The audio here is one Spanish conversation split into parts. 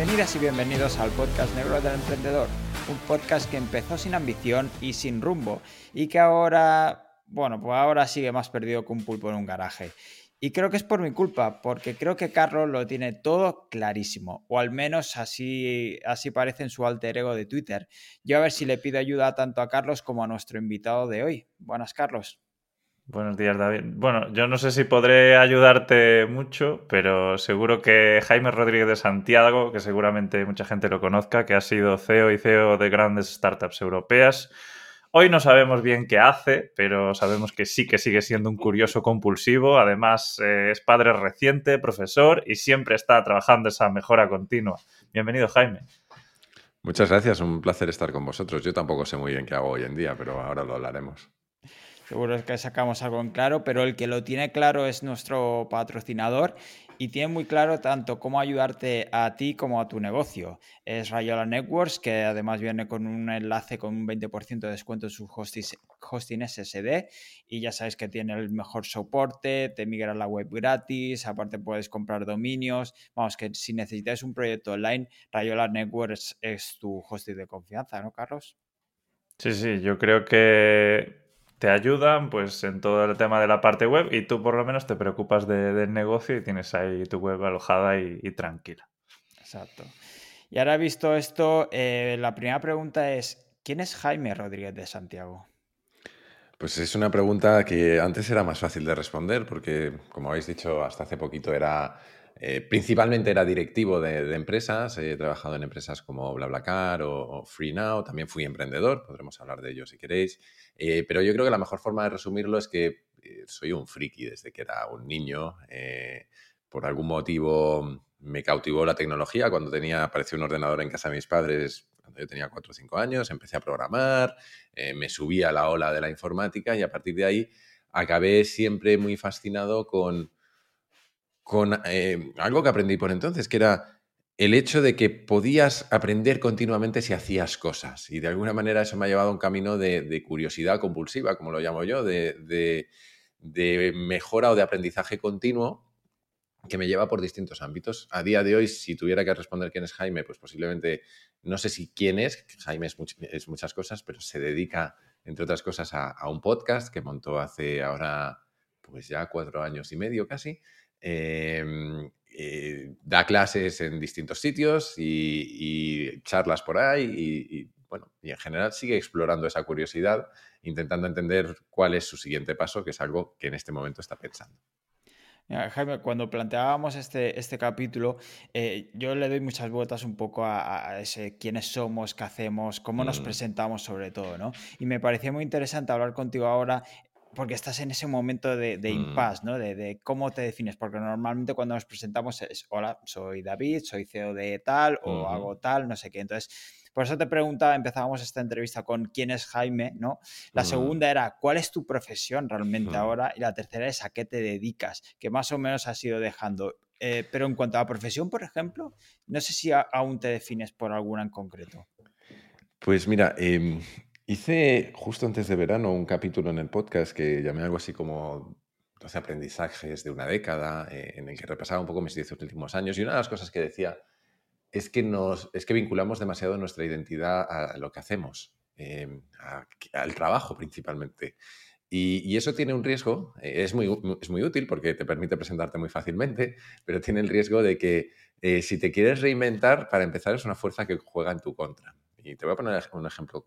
Bienvenidas y bienvenidos al podcast Negro del Emprendedor, un podcast que empezó sin ambición y sin rumbo y que ahora, bueno, pues ahora sigue más perdido que un pulpo en un garaje. Y creo que es por mi culpa, porque creo que Carlos lo tiene todo clarísimo, o al menos así, así parece en su alter ego de Twitter. Yo a ver si le pido ayuda tanto a Carlos como a nuestro invitado de hoy. Buenas, Carlos. Buenos días, David. Bueno, yo no sé si podré ayudarte mucho, pero seguro que Jaime Rodríguez de Santiago, que seguramente mucha gente lo conozca, que ha sido CEO y CEO de grandes startups europeas, Hoy no sabemos bien qué hace, pero sabemos que sí que sigue siendo un curioso compulsivo. Además, eh, es padre reciente, profesor y siempre está trabajando esa mejora continua. Bienvenido, Jaime. Muchas gracias, un placer estar con vosotros. Yo tampoco sé muy bien qué hago hoy en día, pero ahora lo hablaremos. Seguro que sacamos algo en claro, pero el que lo tiene claro es nuestro patrocinador y tiene muy claro tanto cómo ayudarte a ti como a tu negocio. Es Rayola Networks, que además viene con un enlace con un 20% de descuento en su hosting, SSD y ya sabes que tiene el mejor soporte, te migra la web gratis, aparte puedes comprar dominios. Vamos, que si necesitas un proyecto online, Rayola Networks es tu hosting de confianza, ¿no, Carlos? Sí, sí, yo creo que te ayudan pues en todo el tema de la parte web y tú por lo menos te preocupas del negocio y tienes ahí tu web alojada y, tranquila. Exacto. Y ahora visto esto, eh, la primera pregunta es, ¿quién es Jaime Rodríguez de Santiago? Pues es una pregunta que antes era más fácil de responder porque, como habéis dicho, hasta hace poquito era eh, principalmente era directivo de, empresas, he trabajado en empresas como BlaBlaCar o, o FreeNow, también fui emprendedor, podremos hablar de ello si queréis, eh, pero yo creo que la mejor forma de resumirlo es que eh, soy un friki desde que era un niño, por algún motivo me cautivó la tecnología, cuando tenía, apareció un ordenador en casa de mis padres, cuando yo tenía 4 o 5 años, empecé a programar, me subí a la ola de la informática y a partir de ahí acabé siempre muy fascinado con con eh, algo que aprendí por entonces, que era el hecho de que podías aprender continuamente si hacías cosas. Y de alguna manera eso me ha llevado a un camino de, curiosidad compulsiva, como lo llamo yo, de, mejora o de aprendizaje continuo que me lleva por distintos ámbitos. A día de hoy, si tuviera que responder quién es Jaime, pues posiblemente, no sé si quién es, Jaime es, muchas cosas, pero se dedica, entre otras cosas, a, un podcast que montó hace ahora, pues ya cuatro años y medio casi, Em, eh, da clases en distintos sitios y, charlas por ahí y, bueno, y en general sigue explorando esa curiosidad, intentando entender cuál es su siguiente paso, que es algo que en este momento está pensando. Jaime, cuando planteábamos este, este capítulo, eh, yo le doy muchas vueltas un poco a, ese quiénes somos, qué hacemos, cómo nos mm. presentamos sobre todo, ¿no? Y me parecía muy interesante hablar contigo ahora porque estás en ese momento de, de mm. impasse, ¿no? De, cómo te defines, porque normalmente cuando nos presentamos es, hola, soy David, soy CEO de tal o hago tal, no sé qué. Entonces, por eso te preguntaba, empezábamos esta entrevista con quién es Jaime, ¿no? La segunda era, ¿cuál es tu profesión realmente ahora? Y la tercera es, ¿a qué te dedicas? Que más o menos has ido dejando. Eh, pero en cuanto a profesión, por ejemplo, no sé si aún te defines por alguna en concreto. Pues mira, eh, Hice justo antes de verano un capítulo en el podcast que llamé algo así como 12 aprendizajes de una década, eh, en el que repasaba un poco mis 10 últimos años. Y una de las cosas que decía es que, nos, es que vinculamos demasiado nuestra identidad a lo que hacemos, eh, al trabajo principalmente. Y, eso tiene un riesgo, eh, es, muy, es muy útil porque te permite presentarte muy fácilmente, pero tiene el riesgo de que si te quieres reinventar, para empezar es una fuerza que juega en tu contra. Y te voy a poner un ejemplo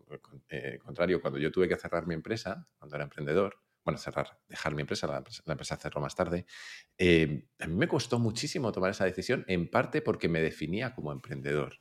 eh, contrario. Cuando yo tuve que cerrar mi empresa, cuando era emprendedor, bueno, cerrar, dejar mi empresa, la, empresa cerró más tarde, eh, a mí me costó muchísimo tomar esa decisión, en parte porque me definía como emprendedor.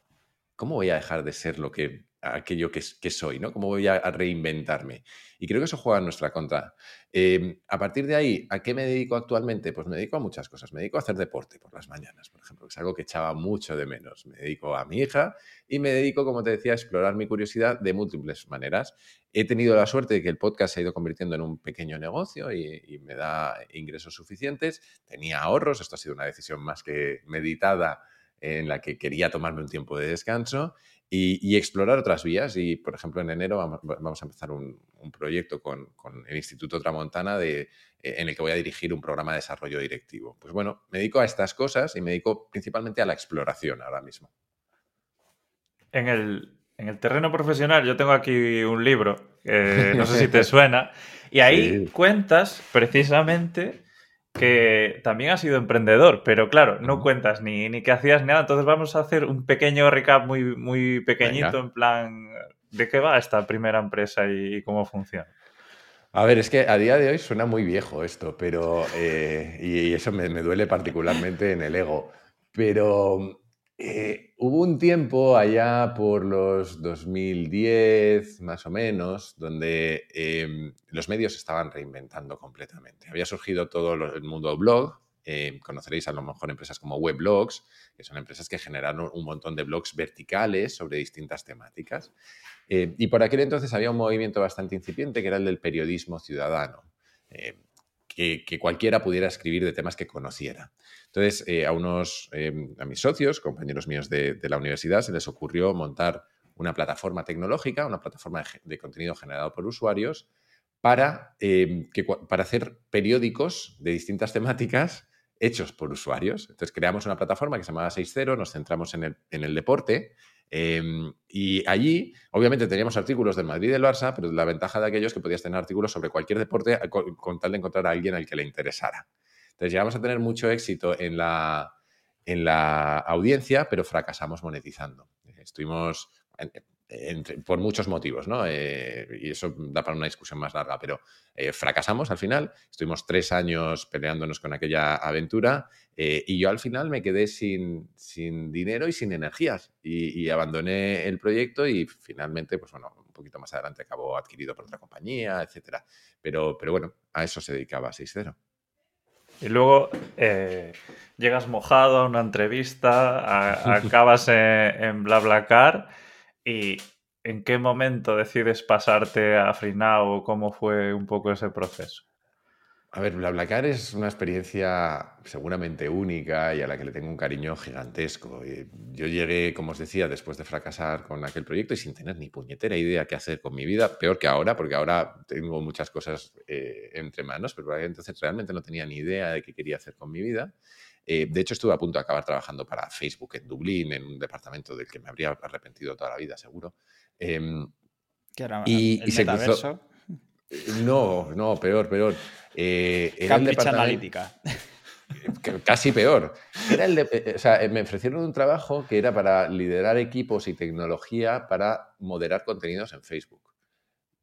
¿Cómo voy a dejar de ser lo que aquello que, soy, ¿no? ¿Cómo voy a, reinventarme? Y creo que eso juega en nuestra contra. Em, a partir de ahí, ¿a qué me dedico actualmente? Pues me dedico a muchas cosas. Me dedico a hacer deporte por las mañanas, por ejemplo, que es algo que echaba mucho de menos. Me dedico a mi hija y me dedico, como te decía, a explorar mi curiosidad de múltiples maneras. He tenido la suerte de que el podcast se ha ido convirtiendo en un pequeño negocio y me da ingresos suficientes. Tenía ahorros, esto ha sido una decisión más que meditada en la que quería tomarme un tiempo de descanso y, explorar otras vías. Y, por ejemplo, en enero vamos, a empezar un, proyecto con, el Instituto Tramontana de, eh, en el que voy a dirigir un programa de desarrollo directivo. Pues bueno, me dedico a estas cosas y me dedico principalmente a la exploración ahora mismo. En el, en el terreno profesional, yo tengo aquí un libro, no sé si te suena, y ahí cuentas precisamente que también has sido emprendedor, pero claro, no cuentas ni, ni qué hacías ni nada. Entonces vamos a hacer un pequeño recap muy, muy pequeñito en plan de qué va esta primera empresa y, cómo funciona. A ver, es que a día de hoy suena muy viejo esto, pero. Eh, y eso me, duele particularmente en el ego. Pero eh, hubo un tiempo allá por los 2010, más o menos, donde em, los medios estaban reinventando completamente. Había surgido todo el mundo blog. Eh, conoceréis a lo mejor empresas como Weblogs, que son empresas que generaron un montón de blogs verticales sobre distintas temáticas. Eh, y por aquel entonces había un movimiento bastante incipiente que era el del periodismo ciudadano. Que, que, cualquiera pudiera escribir de temas que conociera. Entonces, eh, a unos, em, a mis socios, compañeros míos de, la universidad, se les ocurrió montar una plataforma tecnológica, una plataforma de, contenido generado por usuarios, para, em, para hacer periódicos de distintas temáticas hechos por usuarios. Entonces creamos una plataforma que se llamaba 6.0, nos centramos en el, deporte em, y allí obviamente teníamos artículos del Madrid y del Barça, pero la ventaja de aquellos es que podías tener artículos sobre cualquier deporte con tal de encontrar a alguien al que le interesara. Entonces llegamos a tener mucho éxito en la, en la audiencia, pero fracasamos monetizando. Estuvimos por muchos motivos, ¿no? Eh, y eso da para una discusión más larga, pero eh, fracasamos al final. Estuvimos tres años peleándonos con aquella aventura eh, y yo al final me quedé sin, sin dinero y sin energías y, abandoné el proyecto y finalmente, pues bueno, un poquito más adelante acabó adquirido por otra compañía, etcétera. Pero, pero bueno, a eso se dedicaba 6.0. Y luego eh, llegas mojado a una entrevista, acabas en, BlaBlaCar y ¿en qué momento decides pasarte a FreeNow? ¿Cómo fue un poco ese proceso? A ver, BlaBlaCar es una experiencia seguramente única y a la que le tengo un cariño gigantesco. Yo llegué, como os decía, después de fracasar con aquel proyecto y sin tener ni puñetera idea qué hacer con mi vida, peor que ahora, porque ahora tengo muchas cosas eh, entre manos, pero entonces realmente no tenía ni idea de qué quería hacer con mi vida. Eh, de hecho, estuve a punto de acabar trabajando para Facebook en Dublín, en un departamento del que me habría arrepentido toda la vida, seguro. Em, ¿Qué era? Y, ¿El se cruzó. No, no, peor, peor. Eh, era Cambridge Analytica. Casi peor. Era el eh, o sea, me ofrecieron un trabajo que era para liderar equipos y tecnología para moderar contenidos en Facebook.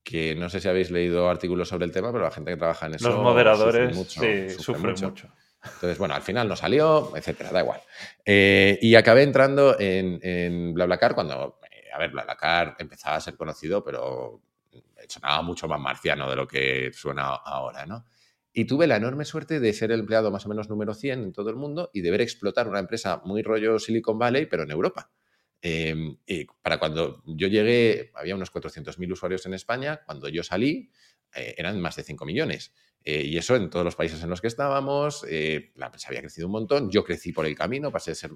Que no sé si habéis leído artículos sobre el tema, pero la gente que trabaja en eso. Los moderadores sufren mucho. Entonces, bueno, al final no salió, etcétera, da igual. Eh, y acabé entrando en, en BlaBlaCar cuando, a ver, BlaBlaCar empezaba a ser conocido, pero sonaba mucho más marciano de lo que suena ahora, ¿no? Y tuve la enorme suerte de ser el empleado más o menos número 100 en todo el mundo y de ver explotar una empresa muy rollo Silicon Valley, pero en Europa. Em, y para cuando yo llegué, había unos 400.000 usuarios en España. Cuando yo salí, eh, eran más de 5 millones. Eh, y eso en todos los países en los que estábamos. Eh, la empresa había crecido un montón. Yo crecí por el camino, pasé a ser.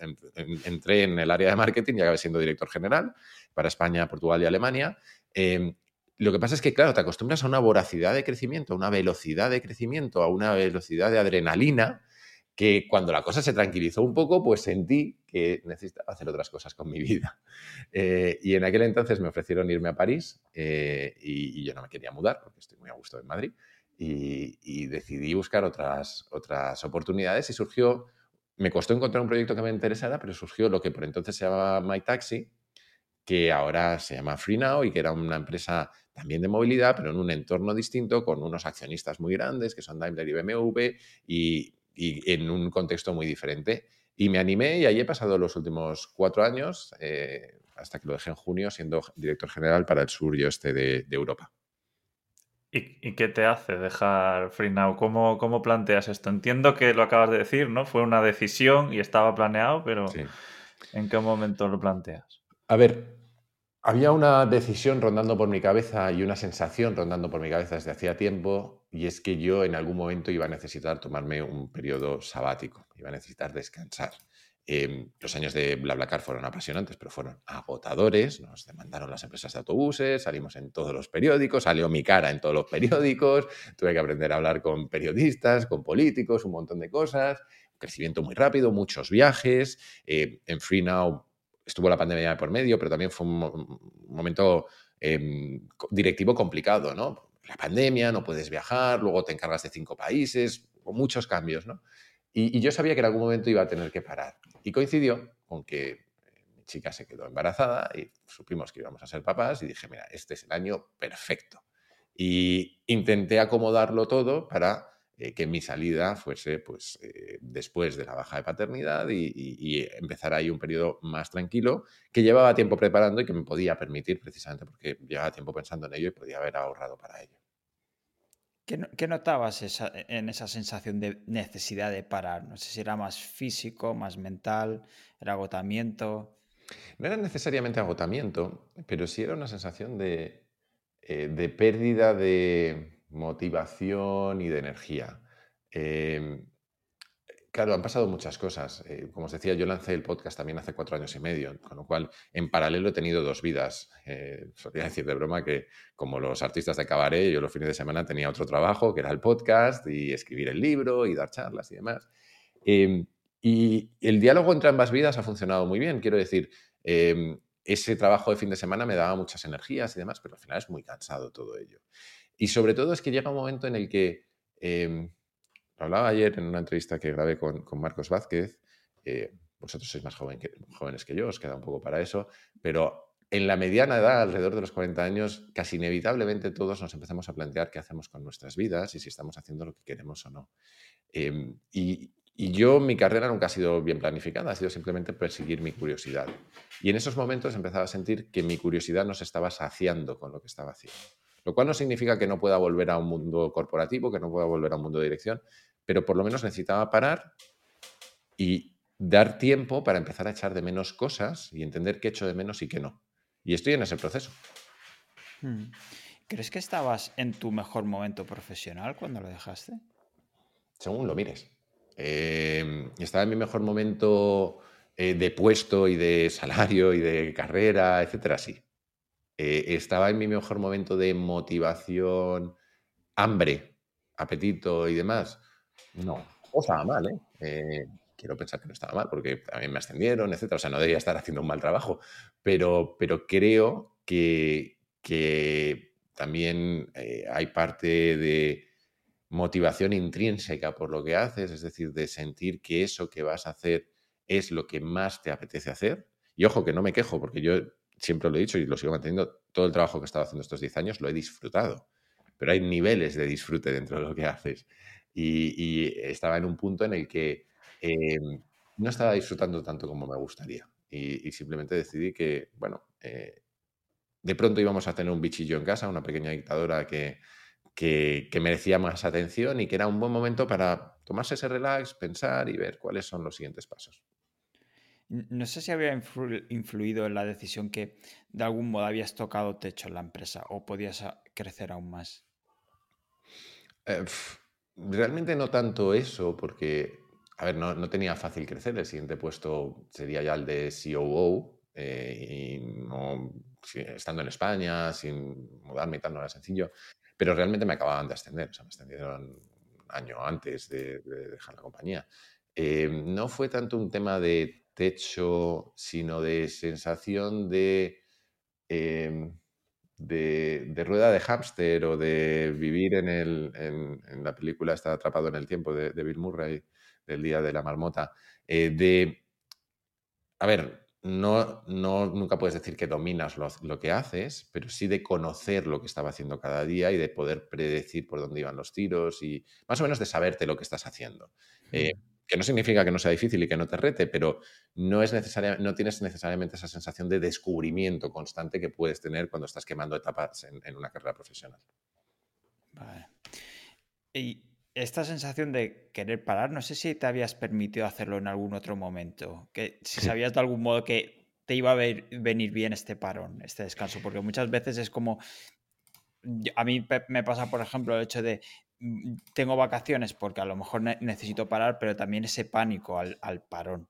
Em, em, entré en el área de marketing y acabé siendo director general para España, Portugal y Alemania. Em, lo que pasa es que, claro, te acostumbras a una voracidad de crecimiento, a una velocidad de crecimiento, a una velocidad de adrenalina, que cuando la cosa se tranquilizó un poco, pues sentí que necesitaba hacer otras cosas con mi vida. Eh, y en aquel entonces me ofrecieron irme a París eh, y, yo no me quería mudar porque estoy muy a gusto en Madrid. Y, decidí buscar otras, otras oportunidades y surgió, me costó encontrar un proyecto que me interesara, pero surgió lo que por entonces se llamaba My Taxi, que ahora se llama FreeNow y que era una empresa también de movilidad, pero en un entorno distinto, con unos accionistas muy grandes, que son Daimler y BMW, y, en un contexto muy diferente. Y me animé y ahí he pasado los últimos cuatro años, eh, hasta que lo dejé en junio, siendo director general para el sur y oeste de, Europa. ¿Y, qué te hace dejar FreeNow? ¿Cómo, ¿Cómo planteas esto? Entiendo que lo acabas de decir, ¿no? Fue una decisión y estaba planeado, pero ¿en qué momento lo planteas? A ver, había una decisión rondando por mi cabeza y una sensación rondando por mi cabeza desde hacía tiempo, y es que yo en algún momento iba a necesitar tomarme un periodo sabático, iba a necesitar descansar. Em, los años de BlaBlaCar fueron apasionantes, pero fueron agotadores. Nos demandaron las empresas de autobuses, salimos en todos los periódicos, salió mi cara en todos los periódicos, tuve que aprender a hablar con periodistas, con políticos, un montón de cosas. crecimiento muy rápido, muchos viajes. Eh, en FreeNow estuvo la pandemia por medio, pero también fue un, momento em, directivo complicado, ¿no? La pandemia, no puedes viajar, luego te encargas de cinco países, muchos cambios, ¿no? Y, yo sabía que en algún momento iba a tener que parar. Y coincidió con que eh, mi chica se quedó embarazada y supimos que íbamos a ser papás y dije, mira, este es el año perfecto. Y intenté acomodarlo todo para eh, que mi salida fuese pues, eh, después de la baja de paternidad y, empezar ahí un periodo más tranquilo que llevaba tiempo preparando y que me podía permitir precisamente porque llevaba tiempo pensando en ello y podía haber ahorrado para ello. ¿Qué, notabas en esa sensación de necesidad de parar? No sé si era más físico, más mental, era agotamiento. No era necesariamente agotamiento, pero sí era una sensación de, eh, de pérdida de, motivación y de energía. Em, claro, han pasado muchas cosas. Eh, como os decía, yo lancé el podcast también hace cuatro años y medio, con lo cual en paralelo he tenido dos vidas. Eh, solía decir de broma que como los artistas de cabaret, yo los fines de semana tenía otro trabajo, que era el podcast y escribir el libro y dar charlas y demás. Em, y el diálogo entre ambas vidas ha funcionado muy bien. Quiero decir, em, ese trabajo de fin de semana me daba muchas energías y demás, pero al final es muy cansado todo ello. Y sobre todo es que llega un momento en el que, eh, hablaba ayer en una entrevista que grabé con, Marcos Vázquez, eh, vosotros sois más jóvenes que yo, os queda un poco para eso, pero en la mediana edad, alrededor de los 40 años, casi inevitablemente todos nos empezamos a plantear qué hacemos con nuestras vidas y si estamos haciendo lo que queremos o no. Em, y, y, yo, mi carrera nunca ha sido bien planificada, ha sido simplemente perseguir mi curiosidad. Y en esos momentos empezaba a sentir que mi curiosidad no se estaba saciando con lo que estaba haciendo. Lo cual no significa que no pueda volver a un mundo corporativo, que no pueda volver a un mundo de dirección, pero por lo menos necesitaba parar y dar tiempo para empezar a echar de menos cosas y entender qué echo de menos y qué no. Y estoy en ese proceso. Hmm. ¿Crees que estabas en tu mejor momento profesional cuando lo dejaste? Según lo mires. Em, estaba en mi mejor momento eh, de puesto y de salario y de carrera, etcétera, sí. Eh, estaba en mi mejor momento de motivación, hambre, apetito y demás. No, o estaba mal, ¿eh? ¿eh? Quiero pensar que no estaba mal, porque también me ascendieron, etcétera. O sea, no debería estar haciendo un mal trabajo. Pero, pero creo que, también eh, hay parte de motivación intrínseca por lo que haces, es decir, de sentir que eso que vas a hacer es lo que más te apetece hacer. Y ojo, que no me quejo, porque yo siempre lo he dicho y lo sigo manteniendo, todo el trabajo que he estado haciendo estos 10 años lo he disfrutado. Pero hay niveles de disfrute dentro de lo que haces. Y, estaba en un punto en el que em, no estaba disfrutando tanto como me gustaría. Y, simplemente decidí que, bueno, eh, de pronto íbamos a tener un bichillo en casa, una pequeña dictadora que, que, que, merecía más atención y que era un buen momento para tomarse ese relax, pensar y ver cuáles son los siguientes pasos. No sé si había influido en la decisión que de algún modo habías tocado techo en la empresa o podías crecer aún más. Eh, realmente no tanto eso, porque, a ver, no, tenía fácil crecer. El siguiente puesto sería ya el de COO. Eh, y estando en España, sin mudarme y tal, no era sencillo. Pero realmente me acababan de ascender. O sea, me ascendieron un año antes de, dejar la compañía. Eh, no fue tanto un tema de techo, sino de sensación de, em, de, rueda de hámster o de vivir en, el, en, la película Está atrapado en el tiempo de, Bill Murray, del Día de la Marmota, eh, de, a ver, no, no, nunca puedes decir que dominas lo, que haces, pero sí de conocer lo que estaba haciendo cada día y de poder predecir por dónde iban los tiros y más o menos de saberte lo que estás haciendo. Eh, que no significa que no sea difícil y que no te rete, pero no, es necesaria, no tienes necesariamente esa sensación de descubrimiento constante que puedes tener cuando estás quemando etapas en, una carrera profesional. Vale. Y esta sensación de querer parar, no sé si te habías permitido hacerlo en algún otro momento, que si sabías de algún modo que te iba a venir bien este parón, este descanso, porque muchas veces es como, a mí me pasa, por ejemplo, el hecho de tengo vacaciones porque a lo mejor necesito parar, pero también ese pánico al, parón.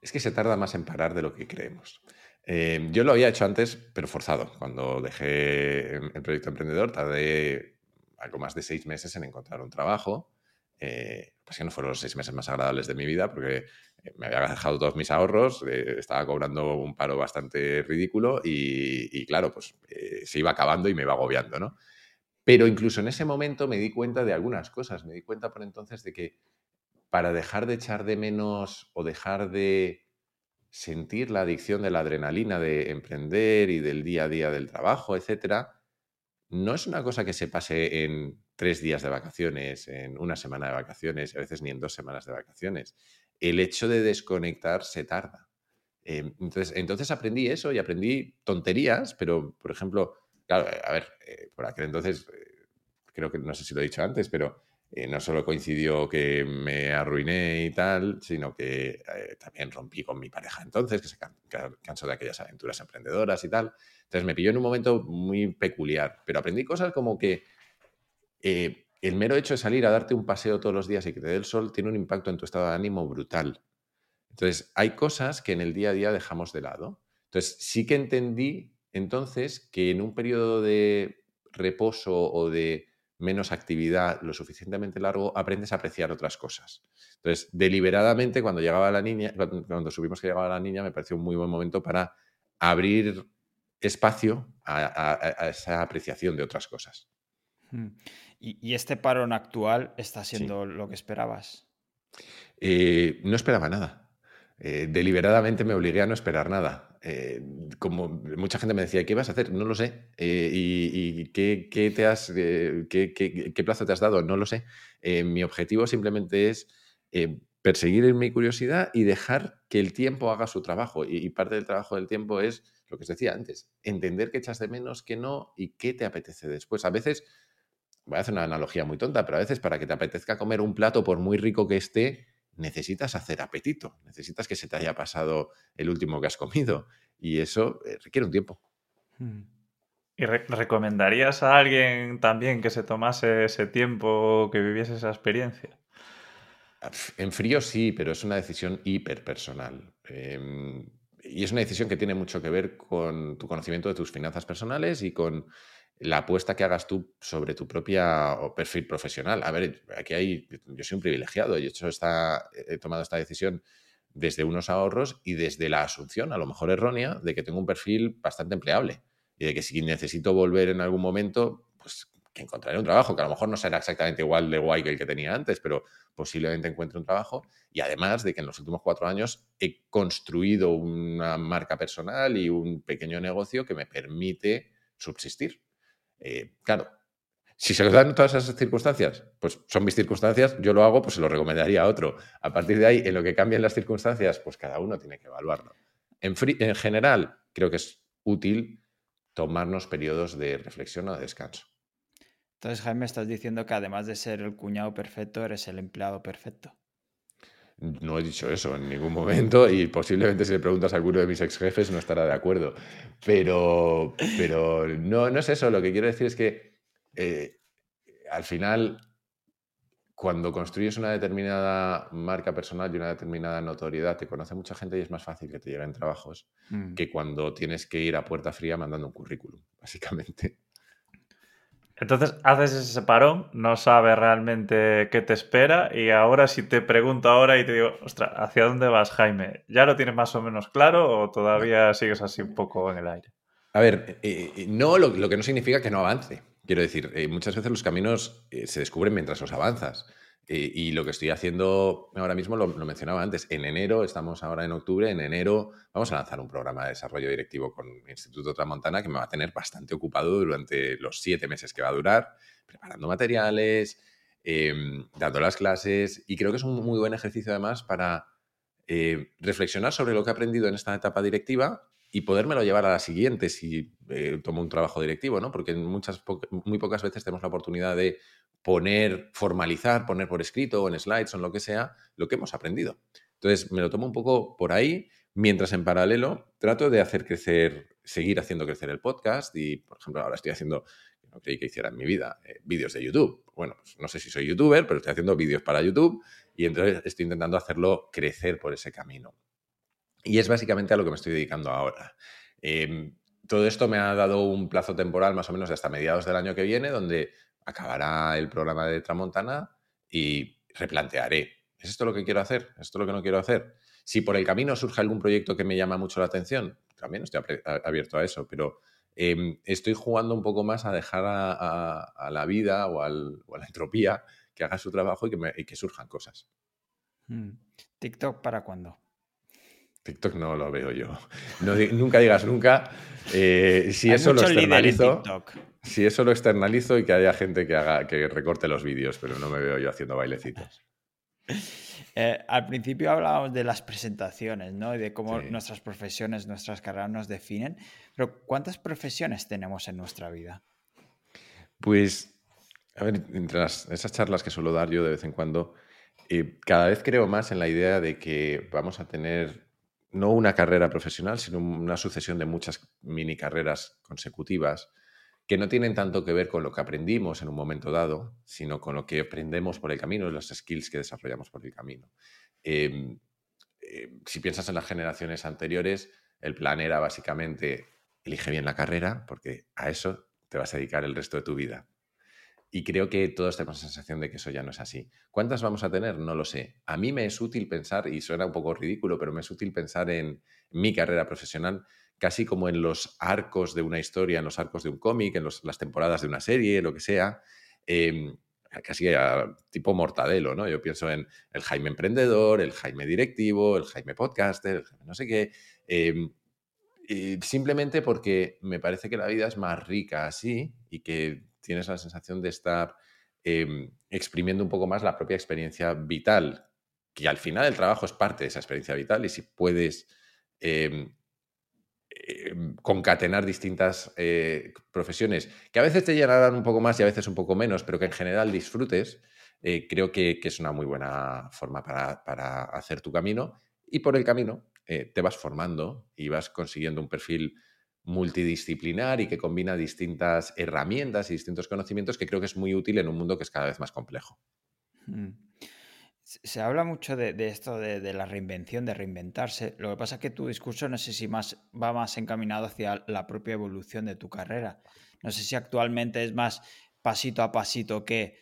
Es que se tarda más en parar de lo que creemos. Eh, yo lo había hecho antes, pero forzado. Cuando dejé el proyecto emprendedor, tardé algo más de seis meses en encontrar un trabajo. Eh, que no fueron los seis meses más agradables de mi vida porque eh, me había dejado todos mis ahorros, eh, estaba cobrando un paro bastante ridículo y, claro, pues eh, se iba acabando y me iba agobiando, ¿no? Pero incluso en ese momento me di cuenta de algunas cosas. Me di cuenta por entonces de que para dejar de echar de menos o dejar de sentir la adicción de la adrenalina de emprender y del día a día del trabajo, etcétera, no es una cosa que se pase en tres días de vacaciones, en una semana de vacaciones, a veces ni en dos semanas de vacaciones. El hecho de desconectar se tarda. Em, entonces, entonces aprendí eso y aprendí tonterías, pero, por ejemplo, claro, a ver, eh, por aquel entonces, eh, creo que no sé si lo he dicho antes, pero eh, no solo coincidió que me arruiné y tal, sino que también rompí con mi pareja entonces, que se cansó de aquellas aventuras emprendedoras y tal. Entonces me pilló en un momento muy peculiar, pero aprendí cosas como que eh, el mero hecho de salir a darte un paseo todos los días y que te dé el sol tiene un impacto en tu estado de ánimo brutal. Entonces, hay cosas que en el día a día dejamos de lado. Entonces, sí que entendí entonces que en un periodo de reposo o de menos actividad lo suficientemente largo, aprendes a apreciar otras cosas. Entonces, deliberadamente, cuando llegaba la niña, cuando, supimos que llegaba la niña, me pareció un muy buen momento para abrir espacio a, esa apreciación de otras cosas. Hmm. ¿Y, este parón actual está siendo lo que esperabas? Eh, no esperaba nada. Eh, deliberadamente me obligué a no esperar nada. Eh, como mucha gente me decía, ¿qué vas a hacer? No lo sé. ¿Y, qué, te has, qué, plazo te has dado? No lo sé. mi objetivo simplemente es perseguir mi curiosidad y dejar que el tiempo haga su trabajo. Y, parte del trabajo del tiempo es lo que os decía antes, entender qué echas de menos, qué no y qué te apetece después. A veces, voy a hacer una analogía muy tonta, pero a veces para que te apetezca comer un plato, por muy rico que esté, necesitas hacer apetito, necesitas que se te haya pasado el último que has comido y eso eh, requiere un tiempo. Hmm. ¿Y recomendarías a alguien también que se tomase ese tiempo, que viviese esa experiencia? En frío sí, pero es una decisión hiperpersonal. Eh, y es una decisión que tiene mucho que ver con tu conocimiento de tus finanzas personales y con la apuesta que hagas tú sobre tu propia perfil profesional. A ver, aquí hay, yo soy un privilegiado y he, hecho esta, he tomado esta decisión desde unos ahorros y desde la asunción, a lo mejor errónea, de que tengo un perfil bastante empleable y de que si necesito volver en algún momento, pues que encontraré un trabajo que a lo mejor no será exactamente igual de guay que el que tenía antes, pero posiblemente encuentre un trabajo. Y además de que en los últimos cuatro años he construido una marca personal y un pequeño negocio que me permite subsistir. Eh, claro, si se dan todas esas circunstancias, pues son mis circunstancias, yo lo hago, pues se lo recomendaría a otro. A partir de ahí, en lo que cambian las circunstancias, pues cada uno tiene que evaluarlo. En, en general, creo que es útil tomarnos periodos de reflexión o de descanso. Entonces, Jaime, estás diciendo que además de ser el cuñado perfecto, eres el empleado perfecto. No he dicho eso en ningún momento y posiblemente si le preguntas a alguno de mis ex jefes no estará de acuerdo. Pero, pero no, no es eso. Lo que quiero decir es que eh, al final, cuando construyes una determinada marca personal y una determinada notoriedad, te conoce mucha gente y es más fácil que te lleguen trabajos mm. que cuando tienes que ir a puerta fría mandando un currículum, básicamente. Entonces haces ese parón, no sabes realmente qué te espera y ahora si te pregunto ahora y te digo, ostras, ¿hacia dónde vas, Jaime? ¿Ya lo tienes más o menos claro o todavía sigues así un poco en el aire? A ver, eh, eh, no, lo, que no significa que no avance. Quiero decir, eh, muchas veces los caminos se descubren mientras los avanzas. Eh, y lo que estoy haciendo ahora mismo lo, mencionaba antes. En enero, estamos ahora en octubre, en enero vamos a lanzar un programa de desarrollo directivo con Instituto Tramontana que me va a tener bastante ocupado durante los siete meses que va a durar, preparando materiales, em, dando las clases. Y creo que es un muy buen ejercicio además para eh, reflexionar sobre lo que he aprendido en esta etapa directiva y podérmelo llevar a la siguiente si eh, tomo un trabajo directivo, ¿no? Porque muchas, muy pocas veces tenemos la oportunidad de poner, formalizar, poner por escrito o en slides o en lo que sea, lo que hemos aprendido. Entonces, me lo tomo un poco por ahí, mientras en paralelo trato de hacer crecer, seguir haciendo crecer el podcast y, por ejemplo, ahora estoy haciendo, no creí que hiciera en mi vida, eh, vídeos de YouTube. Bueno, pues no sé si soy youtuber, pero estoy haciendo vídeos para YouTube y entonces estoy intentando hacerlo crecer por ese camino. Y es básicamente a lo que me estoy dedicando ahora. Em, todo esto me ha dado un plazo temporal más o menos de hasta mediados del año que viene, donde acabará el programa de Tramontana y replantearé. ¿Es esto lo que quiero hacer? ¿Es esto lo que no quiero hacer? Si por el camino surge algún proyecto que me llama mucho la atención, también estoy abierto a eso, pero em, estoy jugando un poco más a dejar a, la vida o, a la entropía que haga su trabajo y que, surjan cosas. Hmm. ¿TikTok para cuándo? TikTok no lo veo yo. nunca digas nunca. Eh, si eso lo externalizo. Si eso lo externalizo y que haya gente que haga, que recorte los vídeos, pero no me veo yo haciendo bailecitos. Eh, al principio hablábamos de las presentaciones, ¿no? Y de cómo nuestras profesiones, nuestras carreras nos definen. Pero ¿cuántas profesiones tenemos en nuestra vida? Pues, a ver, entre esas charlas que suelo dar yo de vez en cuando, eh, cada vez creo más en la idea de que vamos a tener no una carrera profesional, sino una sucesión de muchas mini carreras consecutivas que no tienen tanto que ver con lo que aprendimos en un momento dado, sino con lo que aprendemos por el camino los skills que desarrollamos por el camino. Em, eh, si piensas en las generaciones anteriores, el plan era básicamente elige bien la carrera, porque a eso te vas a dedicar el resto de tu vida. Y creo que todos tenemos la sensación de que eso ya no es así. ¿Cuántas vamos a tener? No lo sé. A mí me es útil pensar, y suena un poco ridículo, pero me es útil pensar en mi carrera profesional casi como en los arcos de una historia, en los arcos de un cómic, en las temporadas de una serie, lo que sea. Em, casi tipo mortadelo, ¿no? Yo pienso en el Jaime emprendedor, el Jaime directivo, el Jaime podcaster, el Jaime no sé qué. Em, simplemente porque me parece que la vida es más rica así y que tienes la sensación de estar em, exprimiendo un poco más la propia experiencia vital, que al final el trabajo es parte de esa experiencia vital y si puedes em, em, concatenar distintas eh, profesiones que a veces te llenarán un poco más y a veces un poco menos, pero que en general disfrutes, eh, creo que, es una muy buena forma para, hacer tu camino y por el camino eh, te vas formando y vas consiguiendo un perfil multidisciplinar y que combina distintas herramientas y distintos conocimientos que creo que es muy útil en un mundo que es cada vez más complejo. Mm. Se habla mucho de, esto de, la reinvención, de reinventarse. Lo que pasa es que tu discurso no sé si más va más encaminado hacia la propia evolución de tu carrera. No sé si actualmente es más pasito a pasito que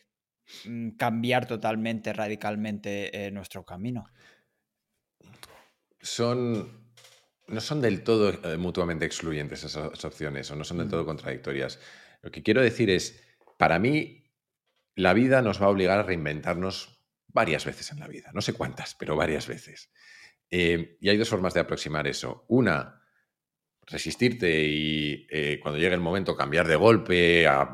mm, cambiar totalmente, radicalmente eh, nuestro camino. Son no son del todo eh, mutuamente excluyentes esas opciones o no son del todo contradictorias. Lo que quiero decir es, para mí, la vida nos va a obligar a reinventarnos varias veces en la vida. No sé cuántas, pero varias veces. Eh, y hay dos formas de aproximar eso. Una, resistirte y eh, cuando llegue el momento cambiar de golpe a,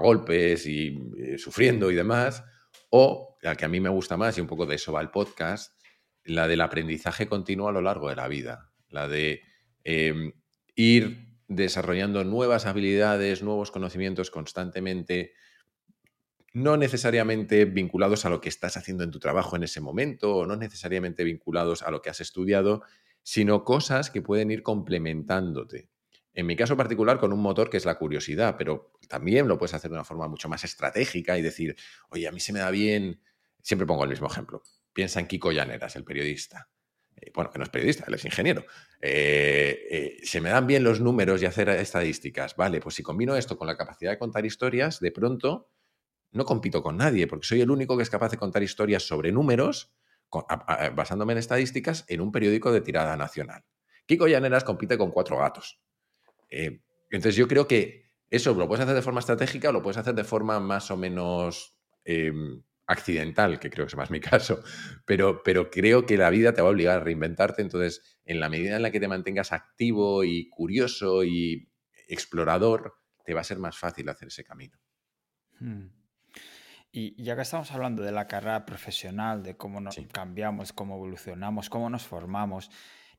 golpes y sufriendo y demás. O, la que a mí me gusta más, y un poco de eso va el podcast, la del aprendizaje continuo a lo largo de la vida la de em, ir desarrollando nuevas habilidades, nuevos conocimientos constantemente, no necesariamente vinculados a lo que estás haciendo en tu trabajo en ese momento o no necesariamente vinculados a lo que has estudiado, sino cosas que pueden ir complementándote. En mi caso particular con un motor que es la curiosidad, pero también lo puedes hacer de una forma mucho más estratégica y decir, oye, a mí se me da bien, siempre pongo el mismo ejemplo, piensa en Kiko Llaneras, el periodista. Eh, bueno, que no es periodista, él es ingeniero, eh, eh, se me dan bien los números y hacer estadísticas. Vale, pues si combino esto con la capacidad de contar historias, de pronto no compito con nadie, porque soy el único que es capaz de contar historias sobre números, basándome en estadísticas, en un periódico de tirada nacional. Kiko Llaneras compite con cuatro gatos. entonces yo creo que eso lo puedes hacer de forma estratégica o lo puedes hacer de forma más o menos em, accidental, que creo que es más mi caso, pero, pero creo que la vida te va a obligar a reinventarte, entonces en la medida en la que te mantengas activo y curioso y explorador, te va a ser más fácil hacer ese camino. Hmm. Y ya que estamos hablando de la carrera profesional, de cómo nos cambiamos, cómo evolucionamos, cómo nos formamos,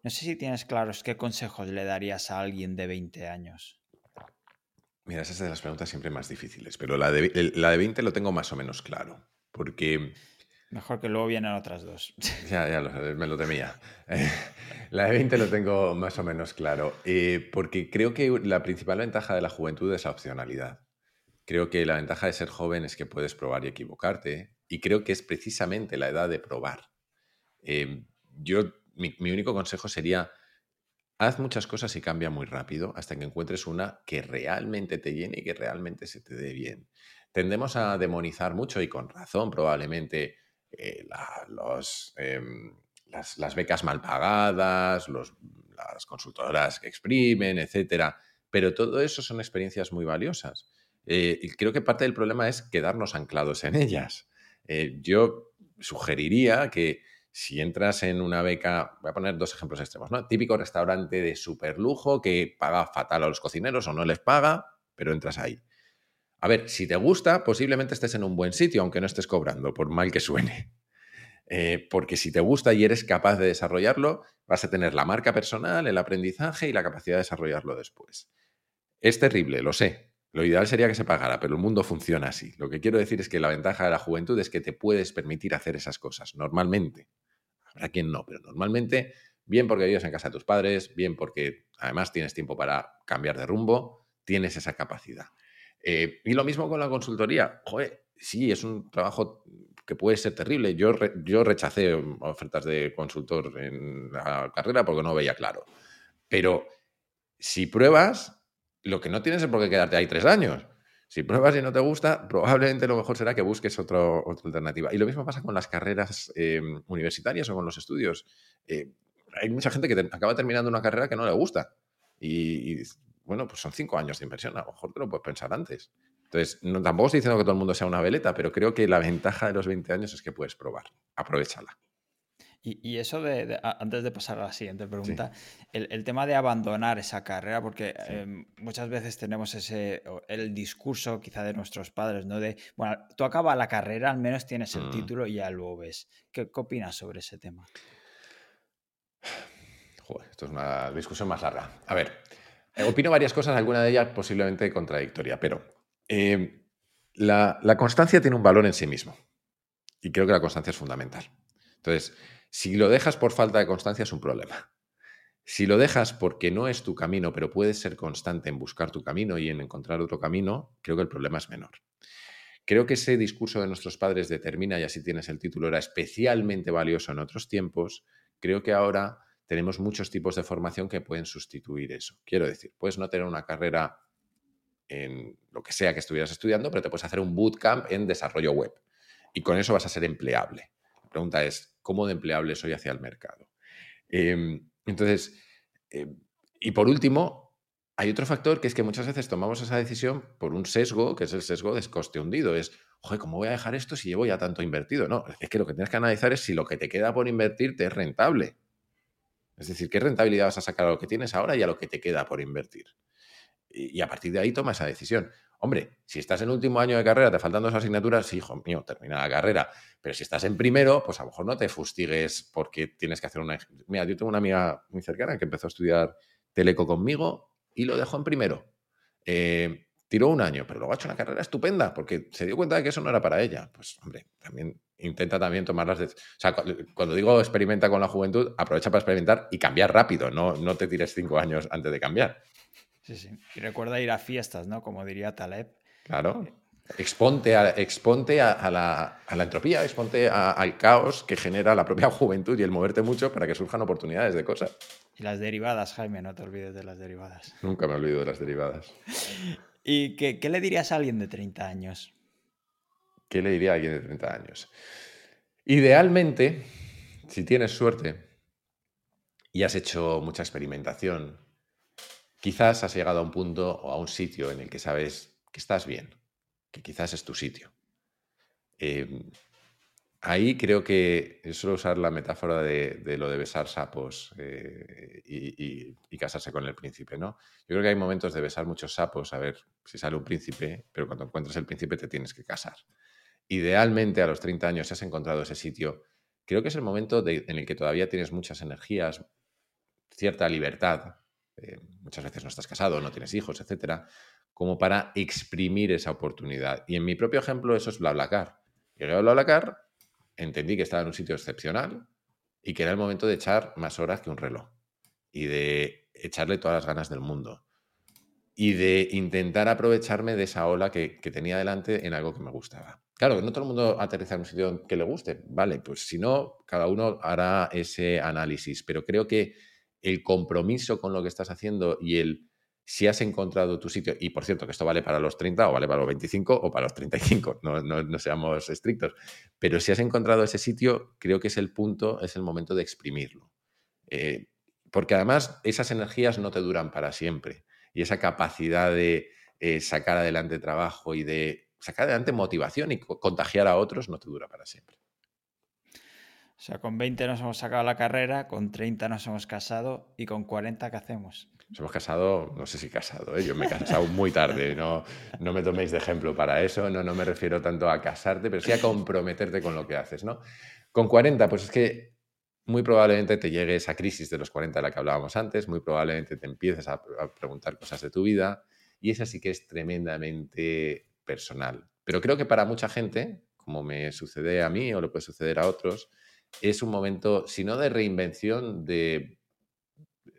no sé si tienes claros qué consejos le darías a alguien de 20 años. Mira, esa es de las preguntas siempre más difíciles, pero la de, la de 20 lo tengo más o menos claro. Porque. Mejor que luego vienen otras dos. Ya, ya, me lo temía. la de 20 lo tengo más o menos claro. Eh, porque creo que la principal ventaja de la juventud es la opcionalidad. Creo que la ventaja de ser joven es que puedes probar y equivocarte. Y creo que es precisamente la edad de probar. Eh, yo, mi, mi único consejo sería. Haz muchas cosas y cambia muy rápido hasta que encuentres una que realmente te llene y que realmente se te dé bien tendemos a demonizar mucho y con razón probablemente eh, em, las, becas mal pagadas, las consultoras que exprimen, etcétera. Pero todo eso son experiencias muy valiosas. Eh, y creo que parte del problema es quedarnos anclados en ellas. Eh, yo sugeriría que si entras en una beca, voy a poner dos ejemplos extremos, ¿no? Típico restaurante de super lujo que paga fatal a los cocineros o no les paga, pero entras ahí. A ver, si te gusta, posiblemente estés en un buen sitio, aunque no estés cobrando, por mal que suene. Eh, porque si te gusta y eres capaz de desarrollarlo, vas a tener la marca personal, el aprendizaje y la capacidad de desarrollarlo después. Es terrible, lo sé. Lo ideal sería que se pagara, pero el mundo funciona así. Lo que quiero decir es que la ventaja de la juventud es que te puedes permitir hacer esas cosas, normalmente. Habrá quien no, pero normalmente, bien porque vives en casa de tus padres, bien porque además tienes tiempo para cambiar de rumbo, tienes esa capacidad. Eh, y lo mismo con la consultoría. Joder, sí, es un trabajo que puede ser terrible. Yo, yo rechacé ofertas de consultor en la carrera porque no veía claro. Pero si pruebas, lo que no tienes es por qué quedarte ahí tres años. Si pruebas y no te gusta, probablemente lo mejor será que busques otra alternativa. Y lo mismo pasa con las carreras em, universitarias o con los estudios. Eh, hay mucha gente que acaba terminando una carrera que no le gusta. Y, y, bueno, pues son cinco años de inversión. A lo mejor te lo puedes pensar antes. Entonces, no, tampoco estoy diciendo que todo el mundo sea una veleta, pero creo que la ventaja de los 20 años es que puedes probar. Aprovechala. Y, eso de, antes de pasar a la siguiente pregunta, el, tema de abandonar esa carrera, porque em, muchas veces tenemos ese, el discurso quizá de nuestros padres, ¿no? De, bueno, tú acabas la carrera, al menos tienes el mm. título y ya lo ves. ¿Qué, opinas sobre ese tema? Joder, esto es una discusión más larga. A ver, eh, opino varias cosas, alguna de ellas posiblemente contradictoria, pero em, la, la constancia tiene un valor en sí mismo. Y creo que la constancia es fundamental. Entonces, si lo dejas por falta de constancia es un problema. Si lo dejas porque no es tu camino, pero puedes ser constante en buscar tu camino y en encontrar otro camino, creo que el problema es menor. Creo que ese discurso de nuestros padres determina y así tienes el título era especialmente valioso en otros tiempos. Creo que ahora tenemos muchos tipos de formación que pueden sustituir eso. Quiero decir, puedes no tener una carrera en lo que sea que estuvieras estudiando, pero te puedes hacer un bootcamp en desarrollo web y con eso vas a ser empleable. La pregunta es, cómo de empleable soy hacia el mercado. Em, entonces, em, y por último, hay otro factor que es que muchas veces tomamos esa decisión por un sesgo, que es el sesgo de coste hundido. Es, joder, ¿cómo voy a dejar esto si llevo ya tanto invertido? No, es que lo que tienes que analizar es si lo que te queda por invertir te es rentable. Es decir, ¿qué rentabilidad vas a sacar a lo que tienes ahora y a lo que te queda por invertir? Y, a partir de ahí toma esa decisión. Hombre, si estás en último año de carrera, te faltan dos asignaturas, hijo mío, termina la carrera. Pero si estás en primero, pues a lo mejor no te fustigues porque tienes que hacer una... Mira, yo tengo una amiga muy cercana que empezó a estudiar teleco conmigo y lo dejó en primero. Eh, tiró un año, pero luego ha hecho una carrera estupenda porque se dio cuenta de que eso no era para ella. Pues, hombre, también intenta también tomar las... O sea, cuando digo experimenta con la juventud, aprovecha para experimentar y cambiar rápido, no, no te tires cinco años antes de cambiar. Sí, sí. Y recuerda ir a fiestas, ¿no? Como diría Taleb. Claro. Exponte a, exponte a, la, entropía, exponte al caos que genera la propia juventud y el moverte mucho para que surjan oportunidades de cosas. Y las derivadas, Jaime, no te olvides de las derivadas. Nunca me olvido de las derivadas. ¿Y qué, qué, le dirías a alguien de 30 años? ¿Qué le diría a alguien de 30 años? Idealmente, si tienes suerte y has hecho mucha experimentación, quizás has llegado a un punto o a un sitio en el que sabes que estás bien, que quizás es tu sitio. Em, ahí creo que suelo usar la metáfora de, lo de besar sapos eh, y, casarse con el príncipe, ¿no? Yo creo que hay momentos de besar muchos sapos a ver si sale un príncipe, pero cuando encuentras el príncipe te tienes que casar. Idealmente a los 30 años si has encontrado ese sitio. Creo que es el momento en el que todavía tienes muchas energías, cierta libertad, eh, muchas veces no estás casado, no tienes hijos, etcétera, como para exprimir esa oportunidad. Y en mi propio ejemplo, eso es BlaBlaCar. Llegué a BlaBlaCar, entendí que estaba en un sitio excepcional y que era el momento de echar más horas que un reloj y de echarle todas las ganas del mundo y de intentar aprovecharme de esa ola que, que, tenía delante en algo que me gustaba. Claro, no todo el mundo aterriza en un sitio que le guste, vale, pues si no, cada uno hará ese análisis, pero creo que el compromiso con lo que estás haciendo y el si has encontrado tu sitio, y por cierto, que esto vale para los 30 o vale para los 25 o para los 35, no, no, seamos estrictos, pero si has encontrado ese sitio, creo que es el punto, es el momento de exprimirlo. Eh, porque además esas energías no te duran para siempre y esa capacidad de eh, sacar adelante trabajo y de sacar adelante motivación y contagiar a otros no te dura para siempre. O sea, con 20 nos hemos sacado la carrera, con 30 nos hemos casado y con 40 ¿qué hacemos? Nos hemos casado, no sé si casado, ¿eh? yo me he casado muy tarde, no, no me toméis de ejemplo para eso, no, no me refiero tanto a casarte, pero sí a comprometerte con lo que haces, ¿no? Con 40, pues es que muy probablemente te llegue esa crisis de los 40 de la que hablábamos antes, muy probablemente te empieces a, a preguntar cosas de tu vida y esa sí que es tremendamente personal. Pero creo que para mucha gente, como me sucede a mí o le puede suceder a otros, es un momento, si no de reinvención, de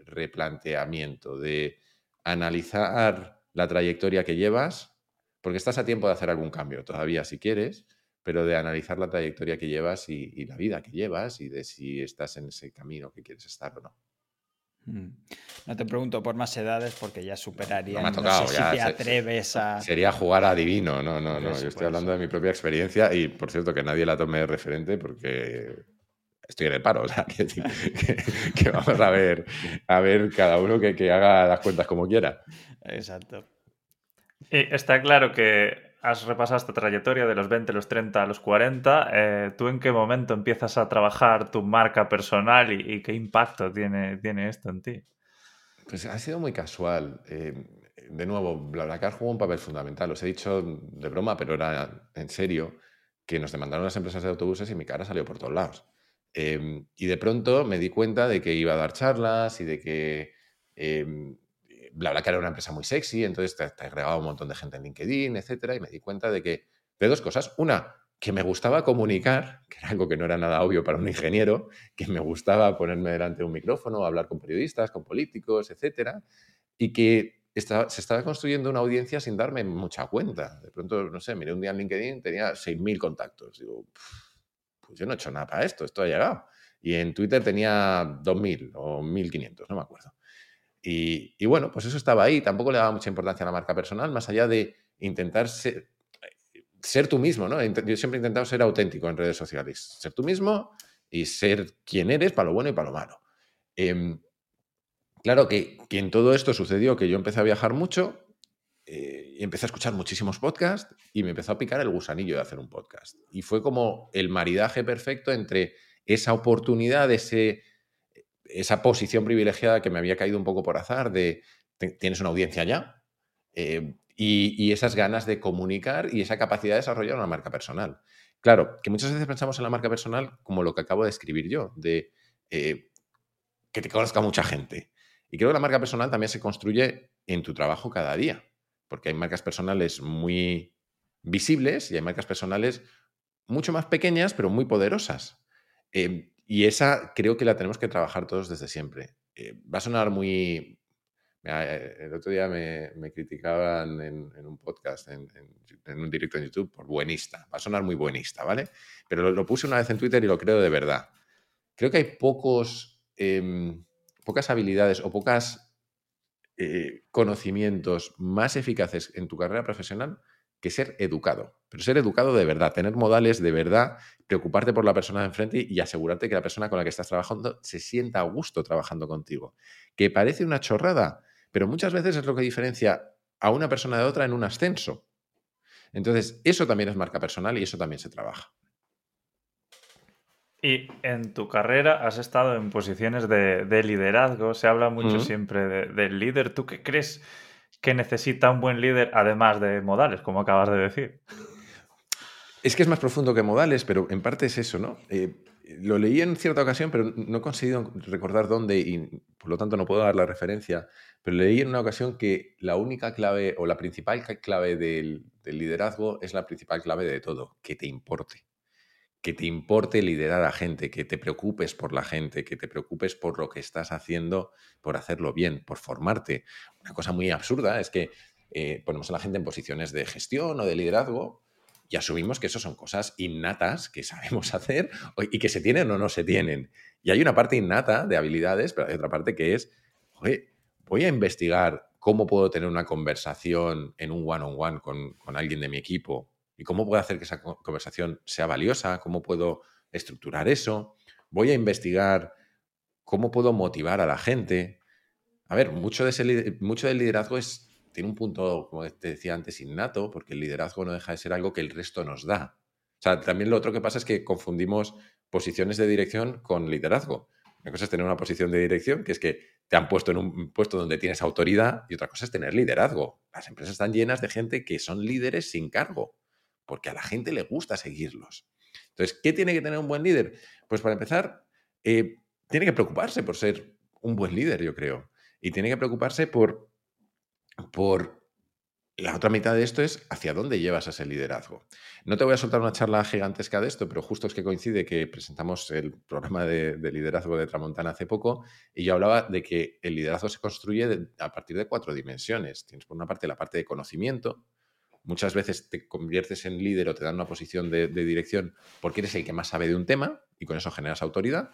replanteamiento, de analizar la trayectoria que llevas, porque estás a tiempo de hacer algún cambio todavía si quieres, pero de analizar la trayectoria que llevas y, la vida que llevas y de si estás en ese camino que quieres estar o no. Mm. No te pregunto por más edades porque ya superaría. No, si te atreves a. Sería jugar a divino. No, no, no. Yo estoy hablando de mi propia experiencia y, por cierto, que nadie la tome de referente porque estoy en el paro. O sea, que, vamos a ver, a ver cada uno que, que, haga las cuentas como quiera. Exacto. Y está claro que has repasado esta trayectoria de los 20, los 30 a los 40. Eh, ¿Tú en qué momento empiezas a trabajar tu marca personal y, qué impacto tiene, tiene esto en ti? Pues ha sido muy casual. Eh, de nuevo, BlaBlaCar jugó un papel fundamental. Os he dicho de broma, pero era en serio, que nos demandaron las empresas de autobuses y mi cara salió por todos lados. Em, y de pronto me di cuenta de que iba a dar charlas y de que eh, BlaBlaCar era una empresa muy sexy, entonces te, agregaba un montón de gente en LinkedIn, etcétera, y me di cuenta de que, de dos cosas. Una, que me gustaba comunicar, que era algo que no era nada obvio para un ingeniero, que me gustaba ponerme delante de un micrófono, hablar con periodistas, con políticos, etcétera, y que se estaba construyendo una audiencia sin darme mucha cuenta. De pronto, no sé, miré un día en LinkedIn, tenía 6.000 contactos. Digo, pues yo no he hecho nada para esto, esto ha llegado. Y en Twitter tenía 2.000 o 1.500, no me acuerdo. Y, bueno, pues eso estaba ahí. Tampoco le daba mucha importancia a la marca personal, más allá de intentar ser, tú mismo, ¿no? Yo siempre he intentado ser auténtico en redes sociales. Ser tú mismo y ser quien eres para lo bueno y para lo malo. Em, claro que, que, en todo esto sucedió que yo empecé a viajar mucho eh, empecé a escuchar muchísimos podcasts y me empezó a picar el gusanillo de hacer un podcast. Y fue como el maridaje perfecto entre esa oportunidad, ese, esa posición privilegiada que me había caído un poco por azar de tienes una audiencia ya eh, y, esas ganas de comunicar y esa capacidad de desarrollar una marca personal. Claro, que muchas veces pensamos en la marca personal como lo que acabo de escribir yo, de eh, que te conozca mucha gente. Y creo que la marca personal también se construye en tu trabajo cada día porque hay marcas personales muy visibles y hay marcas personales mucho más pequeñas, pero muy poderosas. Em, y esa creo que la tenemos que trabajar todos desde siempre. Eh, va a sonar muy... Eh, el otro día me, criticaban en, un podcast, en, un directo en YouTube, por buenista. Va a sonar muy buenista, ¿vale? Pero lo, puse una vez en Twitter y lo creo de verdad. Creo que hay pocos, em, pocas habilidades o pocas eh, conocimientos más eficaces en tu carrera profesional que ser educado. Pero ser educado de verdad, tener modales de verdad, preocuparte por la persona de enfrente y asegurarte que la persona con la que estás trabajando se sienta a gusto trabajando contigo. Que parece una chorrada, pero muchas veces es lo que diferencia a una persona de otra en un ascenso. Entonces, eso también es marca personal y eso también se trabaja. Y en tu carrera has estado en posiciones de, liderazgo, se habla mucho siempre del líder. ¿Tú qué crees que necesita un buen líder además de modales, como acabas de decir? Es que es más profundo que modales, pero en parte es eso, ¿no? Eh, lo leí en cierta ocasión, pero no he conseguido recordar dónde y por lo tanto no puedo dar la referencia, pero leí en una ocasión que la única clave o la principal clave del liderazgo es la principal clave de todo, que te importe que te importe liderar a gente, que te preocupes por la gente, que te preocupes por lo que estás haciendo, por hacerlo bien, por formarte. Una cosa muy absurda es que eh, ponemos a la gente en posiciones de gestión o de liderazgo y asumimos que eso son cosas innatas que sabemos hacer y que se tienen o no se tienen. Y hay una parte innata de habilidades, pero hay otra parte que es, voy a investigar cómo puedo tener una conversación en un one-on-one con alguien de mi equipo y cómo puedo hacer que esa conversación sea valiosa, cómo puedo estructurar eso. Voy a investigar cómo puedo motivar a la gente. A ver, mucho, de del liderazgo es, tiene un punto, como te decía antes, innato, porque el liderazgo no deja de ser algo que el resto nos da. O sea, también lo otro que pasa es que confundimos posiciones de dirección con liderazgo. Una cosa es tener una posición de dirección, que es que te han puesto en un puesto donde tienes autoridad, y otra cosa es tener liderazgo. Las empresas están llenas de gente que son líderes sin cargo, porque a la gente le gusta seguirlos. Entonces, ¿qué tiene que tener un buen líder? Pues para empezar, eh, tiene que preocuparse por ser un buen líder, yo creo. Y tiene que preocuparse por, por la otra mitad de esto es hacia dónde llevas ese liderazgo. No te voy a soltar una charla gigantesca de esto, pero justo es que coincide que presentamos el programa de, liderazgo de Tramontana hace poco y yo hablaba de que el liderazgo se construye a partir de cuatro dimensiones. Tienes por una parte la parte de conocimiento. Muchas veces te conviertes en líder o te dan una posición de, dirección porque eres el que más sabe de un tema y con eso generas autoridad.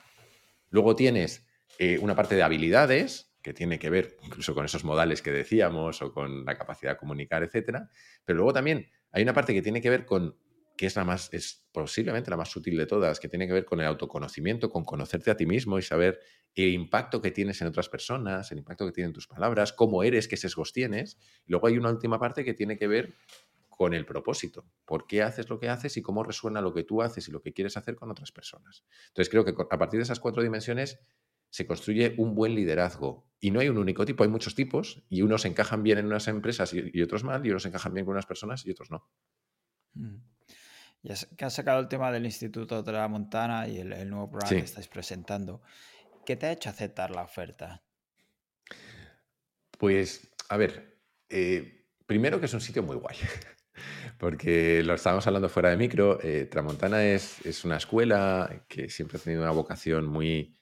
Luego tienes eh, una parte de habilidades, que tiene que ver incluso con esos modales que decíamos o con la capacidad de comunicar, etcétera. Pero luego también hay una parte que tiene que ver con que es la más, es posiblemente la más sutil de todas, que tiene que ver con el autoconocimiento, con conocerte a ti mismo y saber el impacto que tienes en otras personas, el impacto que tienen tus palabras, cómo eres, qué sesgos tienes. Y luego hay una última parte que tiene que ver con el propósito. ¿Por qué haces lo que haces y cómo resuena lo que tú haces y lo que quieres hacer con otras personas? Entonces creo que a partir de esas cuatro dimensiones se construye un buen liderazgo. Y no hay un único tipo, hay muchos tipos y unos encajan bien en unas empresas y, otros mal, y unos encajan bien con unas personas y otros no. Mm. Ya que has sacado el tema del Instituto de la Montana y el, nuevo programa que estáis presentando. ¿Qué te ha hecho aceptar la oferta? Pues, a ver, eh, primero que es un sitio muy guay, porque lo estábamos hablando fuera de micro. Eh, Tramontana es, es, una escuela que siempre ha tenido una vocación muy,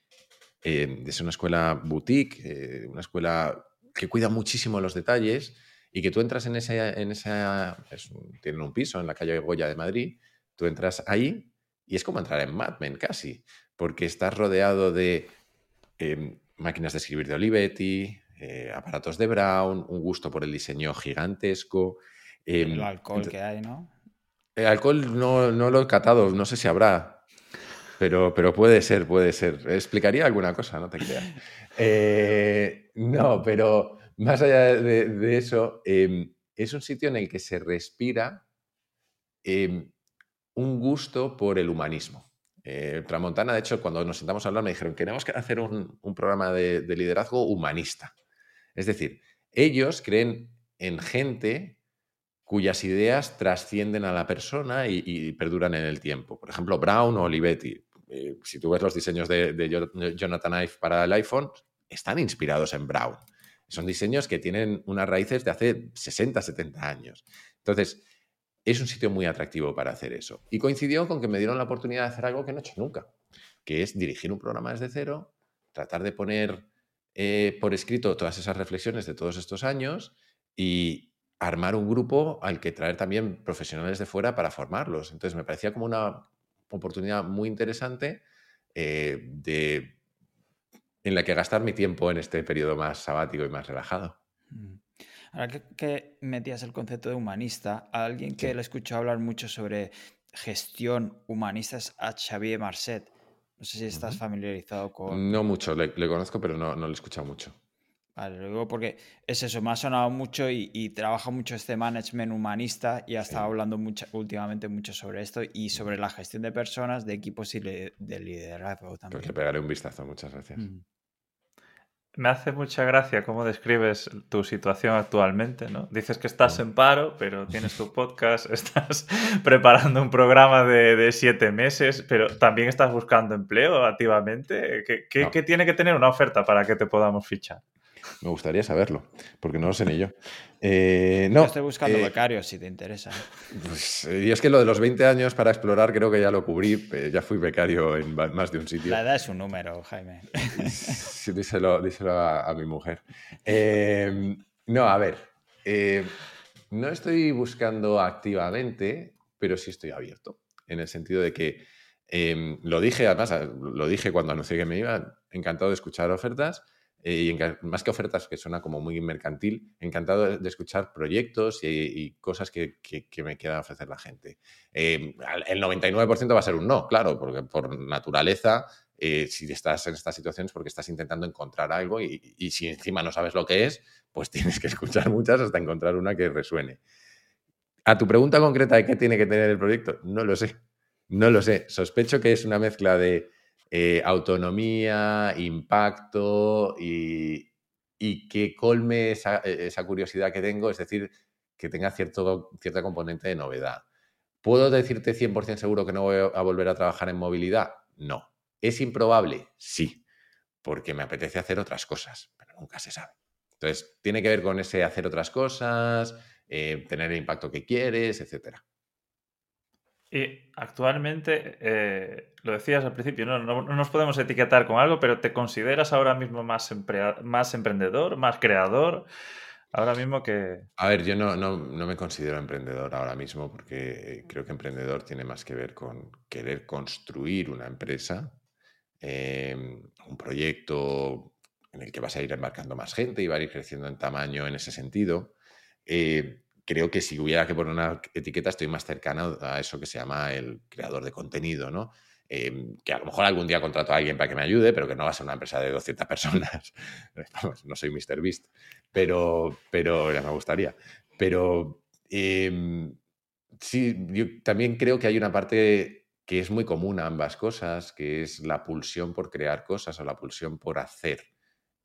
eh, es una escuela boutique, eh, una escuela que cuida muchísimo los detalles y que tú entras en esa, en esa tienen un piso en la calle Goya de Madrid, tú entras ahí y es como entrar en Mad Men casi, porque estás rodeado de em, máquinas de escribir de Olivetti, eh, aparatos de Brown, un gusto por el diseño gigantesco. el em, alcohol que hay, ¿no? El alcohol no, no lo he catado, no sé si habrá. Pero, pero puede ser, puede ser. Explicaría alguna cosa, no te creas. Eh, no, pero más allá de, eso, em, es un sitio en el que se respira un gusto por el humanismo. Eh, Tramontana, de hecho, cuando nos sentamos a hablar, me dijeron, queremos hacer un, programa de, liderazgo humanista. Es decir, ellos creen en gente cuyas ideas trascienden a la persona y, perduran en el tiempo. Por ejemplo, Brown o Olivetti. Eh, si tú ves los diseños de, Jonathan Ive para el iPhone, están inspirados en Brown. Son diseños que tienen unas raíces de hace 60, 70 años. Entonces, es un sitio muy atractivo para hacer eso. Y coincidió con que me dieron la oportunidad de hacer algo que no he hecho nunca, que es dirigir un programa desde cero, tratar de poner eh, por escrito todas esas reflexiones de todos estos años y armar un grupo al que traer también profesionales de fuera para formarlos. Entonces me parecía como una oportunidad muy interesante eh, de, en la que gastar mi tiempo en este periodo más sabático y más relajado. Mm. Ahora que, metías el concepto de humanista, a alguien que le escucho hablar mucho sobre gestión humanista es a Xavier Marcet. No sé si estás familiarizado con... No mucho, le, conozco, pero no, no lo he escuchado mucho. Vale, luego porque es eso, me ha sonado mucho y, trabaja mucho este management humanista y ha estado hablando mucho, últimamente mucho sobre esto y sobre la gestión de personas, de equipos y de liderazgo también. Pues le pegaré un vistazo, muchas gracias. Me hace mucha gracia cómo describes tu situación actualmente, ¿no? Dices que estás en paro, pero tienes tu podcast, estás preparando un programa de, siete meses, pero también estás buscando empleo activamente. qué tiene que tener una oferta para que te podamos fichar? Me gustaría saberlo, porque no lo sé ni yo. Eh, no, estoy buscando eh, becarios si te interesa. Pues, eh, y es que lo de los 20 años para explorar creo que ya lo cubrí, ya fui becario en más de un sitio. La edad es un número, Jaime. Sí, díselo, a, mi mujer. no, a ver, no estoy buscando activamente, pero sí estoy abierto, en el sentido de que lo dije, además, lo dije cuando anuncié que me iba, encantado de escuchar ofertas y más que ofertas, que suena como muy mercantil, encantado de, escuchar proyectos y, cosas que, me quiera ofrecer la gente. el 99% va a ser un no, claro, porque por naturaleza si estás en estas situaciones porque estás intentando encontrar algo y, y, si encima no sabes lo que es, pues tienes que escuchar muchas hasta encontrar una que resuene. A tu pregunta concreta de qué tiene que tener el proyecto, no lo sé. No lo sé. Sospecho que es una mezcla de eh, autonomía, impacto y, que colme esa, curiosidad que tengo, es decir, que tenga cierto, cierta componente de novedad. ¿Puedo decirte 100% seguro que no voy a volver a trabajar en movilidad? No. ¿Es improbable? Sí, porque me apetece hacer otras cosas, pero nunca se sabe. Entonces, tiene que ver con ese hacer otras cosas, eh, tener el impacto que quieres, etcétera. Y actualmente, eh, lo decías al principio, ¿no? ¿no? nos podemos etiquetar con algo, pero ¿te consideras ahora mismo más, más emprendedor, más creador? Ahora mismo que... A ver, yo no, no, me considero emprendedor ahora mismo porque creo que emprendedor tiene más que ver con querer construir una empresa, em, un proyecto en el que vas a ir embarcando más gente y va a ir creciendo en tamaño en ese sentido. Eh, creo que si hubiera que poner una etiqueta, estoy más cercano a eso que se llama el creador de contenido, ¿no? Em, que a lo mejor algún día contrato a alguien para que me ayude, pero que no va a ser una empresa de 200 personas. no soy Mr. Beast, pero, pero me gustaría. Pero em, sí, yo también creo que hay una parte que es muy común a ambas cosas, que es la pulsión por crear cosas o la pulsión por hacer.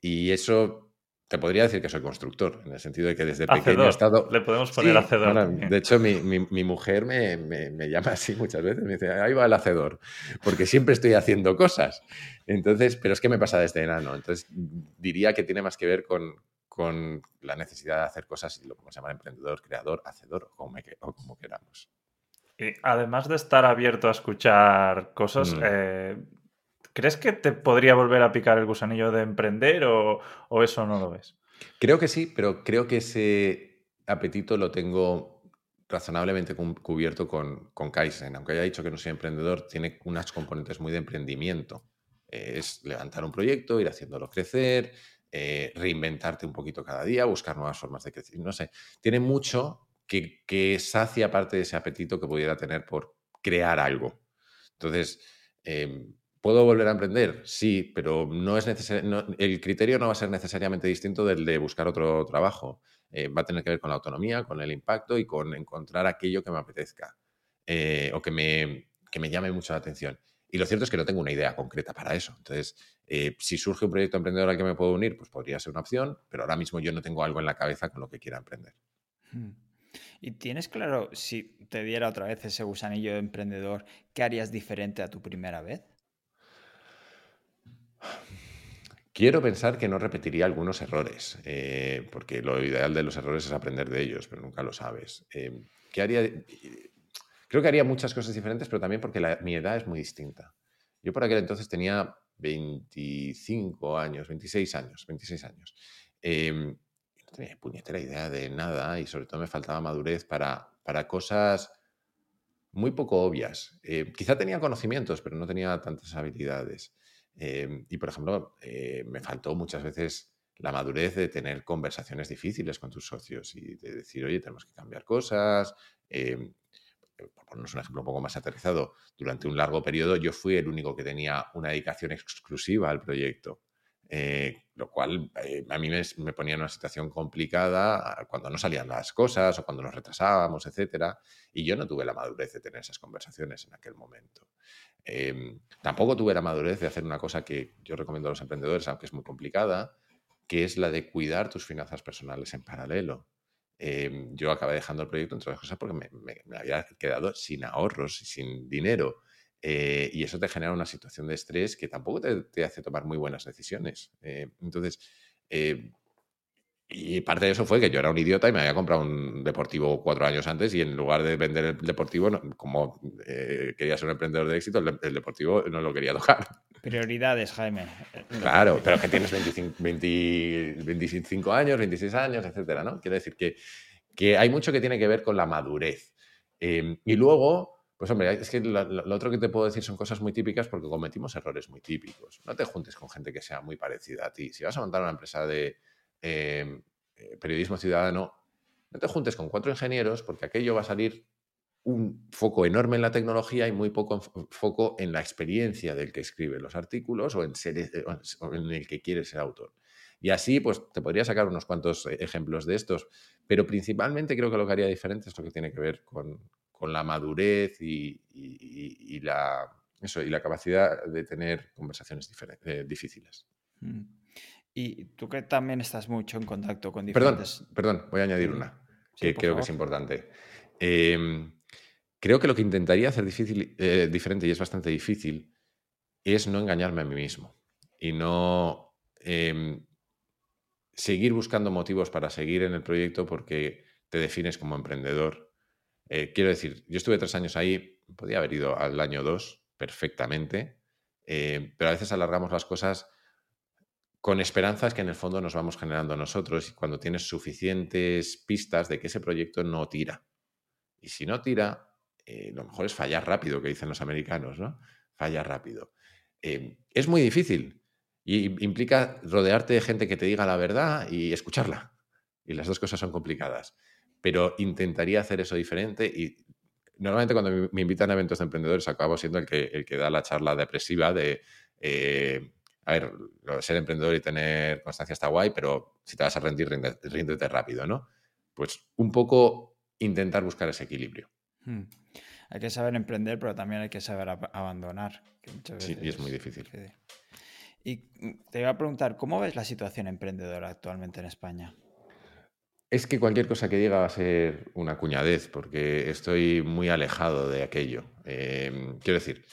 Y eso te podría decir que soy constructor, en el sentido de que desde pequeño he estado... Le podemos poner hacedor. de hecho, mi, mujer me, llama así muchas veces, me dice, ahí va el hacedor, porque siempre estoy haciendo cosas. Entonces, pero es que me pasa desde enano. Entonces, diría que tiene más que ver con, la necesidad de hacer cosas, y lo podemos llamar emprendedor, creador, hacedor, o como, queramos. Y además de estar abierto a escuchar cosas, mm. eh, ¿Crees que te podría volver a picar el gusanillo de emprender o, eso no lo ves? Creo que sí, pero creo que ese apetito lo tengo razonablemente cubierto con, con Kaizen. Aunque haya dicho que no soy emprendedor, tiene unas componentes muy de emprendimiento. es levantar un proyecto, ir haciéndolo crecer, eh, reinventarte un poquito cada día, buscar nuevas formas de crecer. No sé, tiene mucho que, que sacia parte de ese apetito que pudiera tener por crear algo. Entonces, em, ¿Puedo volver a emprender? Sí, pero no es el criterio no va a ser necesariamente distinto del de buscar otro trabajo. Eh, va a tener que ver con la autonomía, con el impacto y con encontrar aquello que me apetezca eh, o que me, me llame mucho la atención. Y lo cierto es que no tengo una idea concreta para eso. Entonces, eh, si surge un proyecto emprendedor al que me puedo unir, pues podría ser una opción, pero ahora mismo yo no tengo algo en la cabeza con lo que quiera emprender. Hmm. ¿Y tienes claro, si te diera otra vez ese gusanillo de emprendedor, qué harías diferente a tu primera vez? Quiero pensar que no repetiría algunos errores, eh, porque lo ideal de los errores es aprender de ellos, pero nunca lo sabes. ¿qué haría? Creo que haría muchas cosas diferentes, pero también porque mi edad es muy distinta. Yo por aquel entonces tenía 25 años, 26 años, 26 años. Em, no tenía puñetera idea de nada y sobre todo me faltaba madurez para, para cosas muy poco obvias. Eh, quizá tenía conocimientos, pero no tenía tantas habilidades. Em, y, por ejemplo, eh, me faltó muchas veces la madurez de tener conversaciones difíciles con tus socios y de decir, oye, tenemos que cambiar cosas. Em, por ponernos un ejemplo un poco más aterrizado, durante un largo periodo yo fui el único que tenía una dedicación exclusiva al proyecto. Eh, lo cual eh, a mí me, ponía en una situación complicada cuando no salían las cosas o cuando nos retrasábamos, etc. Y yo no tuve la madurez de tener esas conversaciones en aquel momento. Em, tampoco tuve la madurez de hacer una cosa que yo recomiendo a los emprendedores, aunque es muy complicada, que es la de cuidar tus finanzas personales en paralelo. Em, yo acabé dejando el proyecto, entre otras cosas, porque me, había quedado sin ahorros y sin dinero. Eh, y eso te genera una situación de estrés que tampoco te, hace tomar muy buenas decisiones. Eh, entonces, eh, y parte de eso fue que yo era un idiota y me había comprado un deportivo cuatro años antes y en lugar de vender el deportivo, como quería ser un emprendedor de éxito, el, deportivo no lo quería tocar. Prioridades, Jaime. Claro, pero que tienes 25, 25 años, 26 años, etcétera, ¿no? Quiere decir que, que hay mucho que tiene que ver con la madurez. y luego Pues hombre, es que lo, otro que te puedo decir son cosas muy típicas porque cometimos errores muy típicos. No te juntes con gente que sea muy parecida a ti. Si vas a montar una empresa de em, eh, periodismo ciudadano, no te juntes con cuatro ingenieros porque aquello va a salir un foco enorme en la tecnología y muy poco foco en la experiencia del que escribe los artículos o en, eh, en el que quiere ser autor. Y así, pues te podría sacar unos cuantos eh, ejemplos de estos, pero principalmente creo que lo que haría diferente es lo que tiene que ver con, la madurez y, la, eso, y la capacidad de tener conversaciones eh, difíciles. Mm. Y tú que también estás mucho en contacto con diferentes... Perdón, perdón voy a añadir una, que creo que es importante. Em, creo que lo que intentaría hacer difícil, eh, diferente, y es bastante difícil, es no engañarme a mí mismo y no em, seguir buscando motivos para seguir en el proyecto porque te defines como emprendedor. Eh, quiero decir, yo estuve tres años ahí, podía haber ido al año dos perfectamente, eh, pero a veces alargamos las cosas con esperanzas que en el fondo nos vamos generando nosotros y cuando tienes suficientes pistas de que ese proyecto no tira. Y si no tira, eh, lo mejor es fallar rápido, que dicen los americanos, ¿no? Fallar rápido. es muy difícil, y implica rodearte de gente que te diga la verdad y escucharla. Y las dos cosas son complicadas. Pero intentaría hacer eso diferente y normalmente cuando me invitan a eventos de emprendedores acabo siendo el que, el que da la charla depresiva de, eh, a ver, ser emprendedor y tener constancia está guay, pero si te vas a rendir, ríndete rápido, ¿no? Pues un poco intentar buscar ese equilibrio. Hmm. Hay que saber emprender, pero también hay que saber abandonar. sí, y es muy difícil. Y mm, te iba a preguntar, ¿cómo ves la situación emprendedora actualmente en España? Es que cualquier cosa que diga va a ser una cuñadez, porque estoy muy alejado de aquello. Em, quiero decir,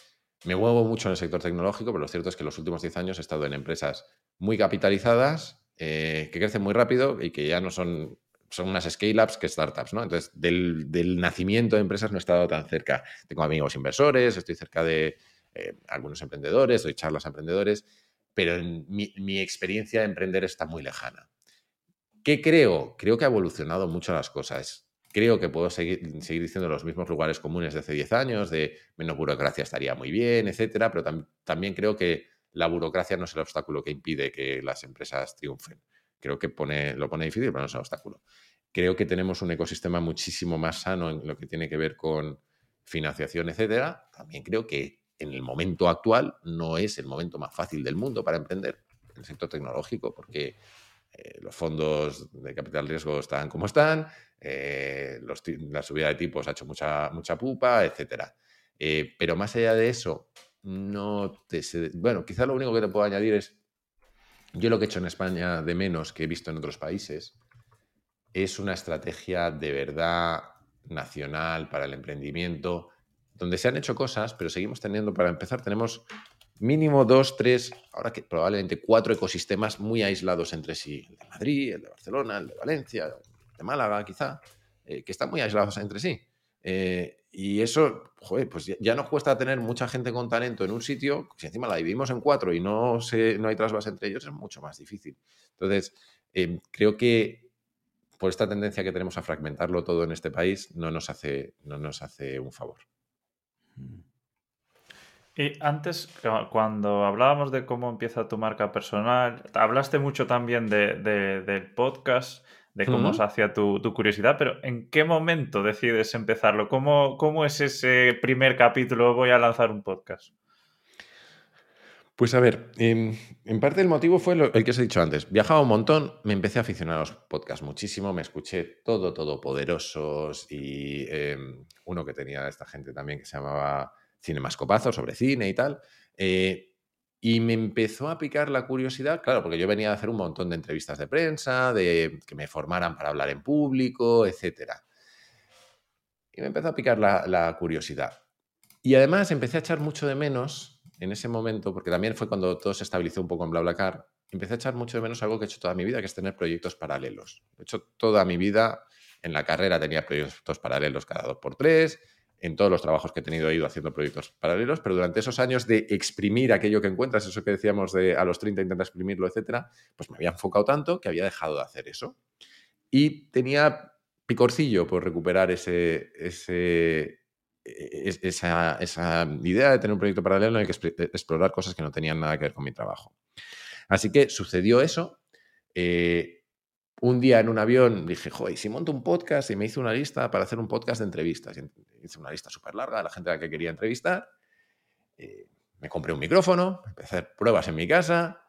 me muevo mucho en el sector tecnológico, pero lo cierto es que los últimos 10 años he estado en empresas muy capitalizadas, eh, que crecen muy rápido y que ya no son, son unas scale-ups que startups. ¿no? Entonces, del, nacimiento de empresas no he estado tan cerca. Tengo amigos inversores, estoy cerca de eh, algunos emprendedores, doy charlas a emprendedores pero en mi, experiencia de emprender está muy lejana. ¿Qué creo? Creo que ha evolucionado mucho las cosas. Creo que puedo seguir, seguir diciendo los mismos lugares comunes de hace 10 años, de menos burocracia estaría muy bien, etcétera, pero también creo que la burocracia no es el obstáculo que impide que las empresas triunfen. Creo que pone, lo pone difícil, pero no es un obstáculo. Creo que tenemos un ecosistema muchísimo más sano en lo que tiene que ver con financiación, etcétera. También creo que en el momento actual no es el momento más fácil del mundo para emprender en el sector tecnológico, porque eh, los fondos de capital riesgo están como están, eh, la subida de tipos ha hecho mucha, mucha pupa, etc. Eh, pero más allá de eso, no te bueno, quizá lo único que te puedo añadir es, yo lo que he hecho en España de menos que he visto en otros países es una estrategia de verdad nacional para el emprendimiento donde se han hecho cosas, pero seguimos teniendo, para empezar, tenemos mínimo dos, tres, ahora que probablemente cuatro ecosistemas muy aislados entre sí. El de Madrid, el de Barcelona, el de Valencia, el de Málaga, quizá, eh, que están muy aislados entre sí. Eh, y eso, joder, pues ya, nos cuesta tener mucha gente con talento en un sitio, si encima la dividimos en cuatro y no, se, no hay trasvase entre ellos, es mucho más difícil. Entonces, eh, creo que por esta tendencia que tenemos a fragmentarlo todo en este país, no nos hace, no nos hace un favor. Y antes, cuando hablábamos de cómo empieza tu marca personal, hablaste mucho también de, del podcast, de cómo se hacía tu, curiosidad, pero ¿en qué momento decides empezarlo? ¿Cómo, ¿Cómo es ese primer capítulo? Voy a lanzar un podcast. Pues a ver, en, parte el motivo fue el que os he dicho antes. Viajaba un montón, me empecé a aficionar a los podcasts muchísimo, me escuché todo, todo poderosos y em, uno que tenía esta gente también que se llamaba Cinemascopazo sobre cine y tal. Eh, y me empezó a picar la curiosidad, claro, porque yo venía a hacer un montón de entrevistas de prensa, de que me formaran para hablar en público, etc. Y me empezó a picar la, la curiosidad. Y además empecé a echar mucho de menos en ese momento, porque también fue cuando todo se estabilizó un poco en BlaBlaCar, empecé a echar mucho de menos algo que he hecho toda mi vida, que es tener proyectos paralelos. He hecho toda mi vida en la carrera tenía proyectos paralelos cada dos por tres, en todos los trabajos que he tenido he ido haciendo proyectos paralelos, pero durante esos años de exprimir aquello que encuentras, eso que decíamos de a los 30 intenta exprimirlo, etcétera, pues me había enfocado tanto que había dejado de hacer eso. Y tenía picorcillo por recuperar ese, ese, esa, esa, idea de tener un proyecto paralelo en el que explorar cosas que no tenían nada que ver con mi trabajo. Así que sucedió eso. Eh, un día en un avión dije, joder, si monto un podcast y me hice una lista para hacer un podcast de entrevistas. hice una lista súper larga de la gente a la que quería entrevistar. Eh, me compré un micrófono, empecé a hacer pruebas en mi casa.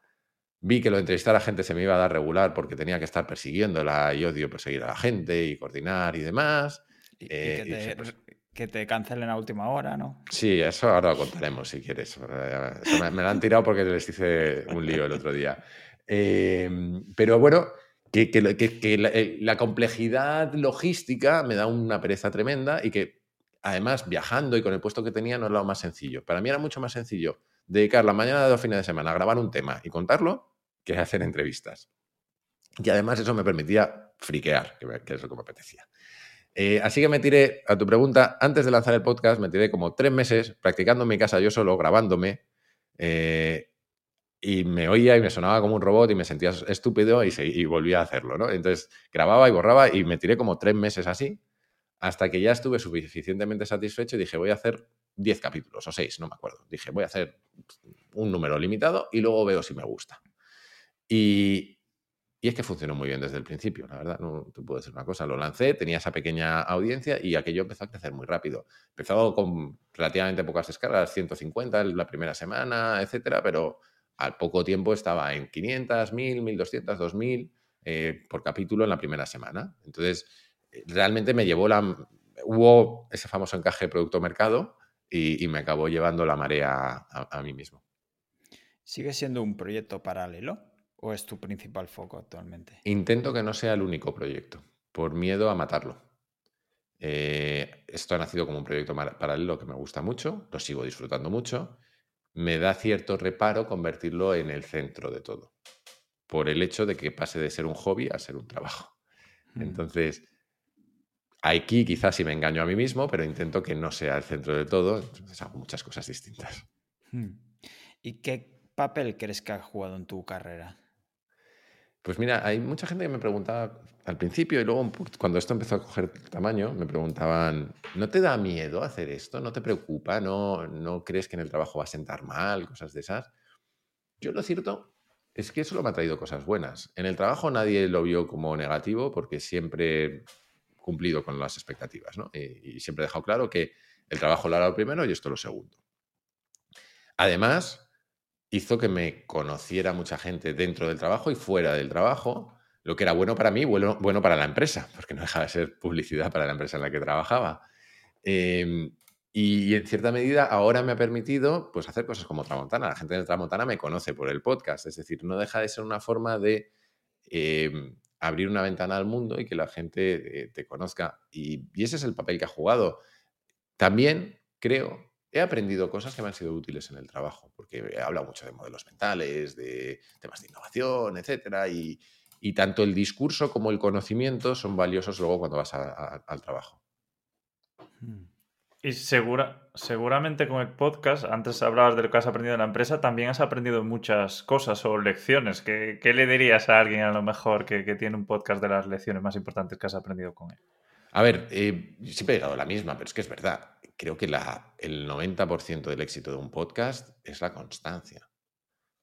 Vi que lo de entrevistar a gente se me iba a dar regular porque tenía que estar persiguiéndola y odio perseguir a la gente y coordinar y demás. Eh, que, te, cancelen a última hora, ¿no? Sí, eso ahora lo contaremos si quieres. me, me, lo han tirado porque les hice un lío el otro día. Em, pero bueno, que, eh, la, complejidad logística me da una pereza tremenda y que además viajando y con el puesto que tenía no es lo más sencillo. Para mí era mucho más sencillo dedicar la mañana de dos fines de semana a grabar un tema y contarlo que hacer entrevistas. Y además eso me permitía friquear, que, es lo que me apetecía. Eh, así que me tiré, a tu pregunta, antes de lanzar el podcast, me tiré como tres meses practicando en mi casa yo solo, grabándome, eh, y me oía y me sonaba como un robot y me sentía estúpido y, y volvía a hacerlo, ¿no? Entonces grababa y borraba y me tiré como tres meses así hasta que ya estuve suficientemente satisfecho y dije, voy a hacer 10 capítulos o 6, no me acuerdo. Dije, voy a hacer un número limitado y luego veo si me gusta. Y, y es que funcionó muy bien desde el principio, la verdad, no te puedo decir una cosa. Lo lancé, tenía esa pequeña audiencia y aquello empezó a crecer muy rápido. Empezó con relativamente pocas descargas, 150 en la primera semana, etcétera, pero al poco tiempo estaba en 500, 1000, 1200, 2000 por capítulo en la primera semana. Entonces, eh, realmente me llevó la. Hubo ese famoso encaje producto-mercado y, me acabó llevando la marea a, mí mismo. ¿Sigue siendo un proyecto paralelo o es tu principal foco actualmente? Intento que no sea el único proyecto, por miedo a matarlo. Eh, esto ha nacido como un proyecto paralelo que me gusta mucho, lo sigo disfrutando mucho me da cierto reparo convertirlo en el centro de todo, por el hecho de que pase de ser un hobby a ser un trabajo. Mm. Entonces, aquí quizás sí me engaño a mí mismo, pero intento que no sea el centro de todo, entonces hago muchas cosas distintas. Hmm. ¿Y qué papel crees que ha jugado en tu carrera? Pues mira, hay mucha gente que me preguntaba al principio y luego cuando esto empezó a coger tamaño, me preguntaban, ¿no te da miedo hacer esto? ¿No te preocupa? ¿No, no crees que en el trabajo va a sentar mal? Cosas de esas. Yo lo cierto es que eso me ha traído cosas buenas. En el trabajo nadie lo vio como negativo porque siempre he cumplido con las expectativas ¿no? y, y siempre he dejado claro que el trabajo lo hará lo primero y esto lo segundo. Además, hizo que me conociera mucha gente dentro del trabajo y fuera del trabajo, lo que era bueno para mí, bueno, bueno para la empresa, porque no dejaba de ser publicidad para la empresa en la que trabajaba. Em, y, en cierta medida ahora me ha permitido pues, hacer cosas como Tramontana. La gente de Tramontana me conoce por el podcast, es decir, no deja de ser una forma de em, abrir una ventana al mundo y que la gente eh, te conozca. Y, y ese es el papel que ha jugado. También creo he aprendido cosas que me han sido útiles en el trabajo, porque he hablado mucho de modelos mentales, de temas de innovación, etcétera, y, tanto el discurso como el conocimiento son valiosos luego cuando vas al trabajo. Hmm. Y segura, seguramente con el podcast, antes hablabas de lo que has aprendido en la empresa, también has aprendido muchas cosas o lecciones. ¿Qué, le dirías a alguien a lo mejor que, que, tiene un podcast de las lecciones más importantes que has aprendido con él? A ver, eh, siempre he llegado a la misma, pero es que es verdad creo que la, el 90% del éxito de un podcast es la constancia.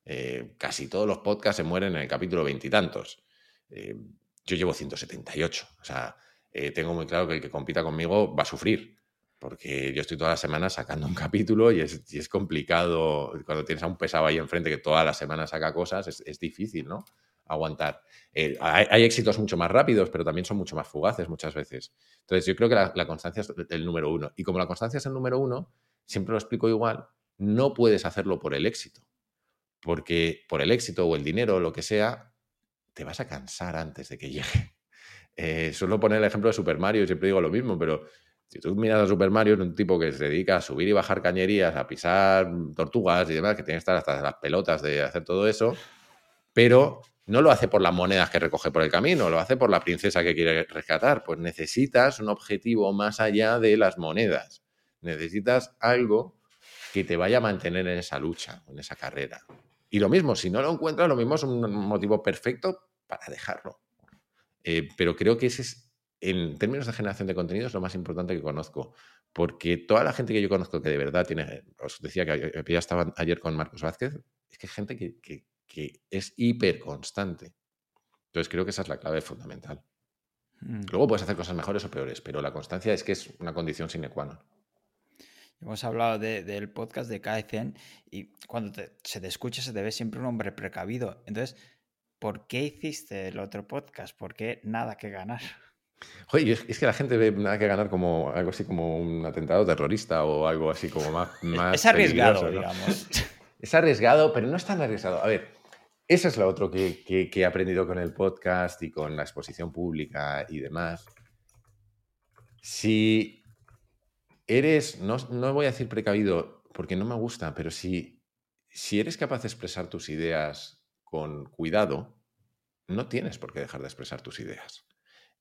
Eh, casi todos los podcasts se mueren en el capítulo veintitantos. Eh, yo llevo 178. O sea, eh, tengo muy claro que el que compita conmigo va a sufrir. Porque yo estoy toda la semana sacando un capítulo y es, es complicado. Cuando tienes a un pesado ahí enfrente que toda la semana saca cosas, es, es difícil, ¿no? Aguantar. Hay, éxitos mucho más rápidos, pero también son mucho más fugaces muchas veces. Entonces, yo creo que la, constancia es el número uno. Y como la constancia es el número uno, siempre lo explico igual, no puedes hacerlo por el éxito. Porque por el éxito o el dinero o lo que sea, te vas a cansar antes de que llegue. Eh, suelo poner el ejemplo de Super Mario, siempre digo lo mismo, pero si tú miras a Super Mario, es un tipo que se dedica a subir y bajar cañerías, a pisar tortugas y demás, que tiene que estar hasta las pelotas de hacer todo eso, pero no lo hace por las monedas que recoge por el camino, lo hace por la princesa que quiere rescatar. Pues necesitas un objetivo más allá de las monedas. Necesitas algo que te vaya a mantener en esa lucha, en esa carrera. Y lo mismo, si no lo encuentras, lo mismo es un motivo perfecto para dejarlo. Eh, pero creo que ese es en términos de generación de contenido es lo más importante que conozco, porque toda la gente que yo conozco que de verdad tiene, os decía que ya estaba ayer con Marcos Vázquez, es que gente que, es hiper constante. Entonces creo que esa es la clave fundamental. Mm. Luego puedes hacer cosas mejores o peores, pero la constancia es que es una condición sine qua non. Hemos hablado del podcast de Kaizen y cuando se te escucha se te ve siempre un hombre precavido. Entonces, ¿por qué hiciste el otro podcast? ¿Por qué nada que ganar? Oye, es que la gente ve nada que ganar como algo así como un atentado terrorista o algo así como más. más es arriesgado, digamos. Es arriesgado, pero no es tan arriesgado. A ver, eso es lo otro que, he aprendido con el podcast y con la exposición pública y demás. Si eres, no, no voy a decir precavido porque no me gusta, pero si, si eres capaz de expresar tus ideas con cuidado, no tienes por qué dejar de expresar tus ideas.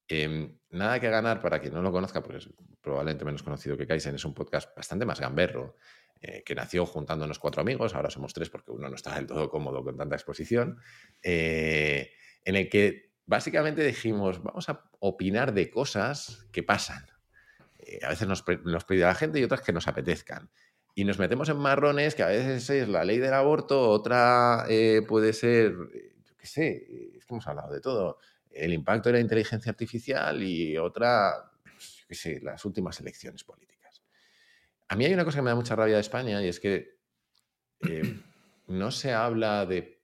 Em, nada que ganar para quien no lo conozca, porque es probablemente menos conocido que Kaizen, es un podcast bastante más gamberro, eh, que nació juntándonos cuatro amigos, ahora somos tres porque uno no está del todo cómodo con tanta exposición, eh, en el que básicamente dijimos, vamos a opinar de cosas que pasan. Eh, a veces nos, nos pide la gente y otras que nos apetezcan. Y nos metemos en marrones que a veces es la ley del aborto, otra puede ser, yo qué sé, es que hemos hablado de todo el impacto de la inteligencia artificial y otra, pues, qué sé, las últimas elecciones políticas. A mí hay una cosa que me da mucha rabia de España y es que eh, no se habla de...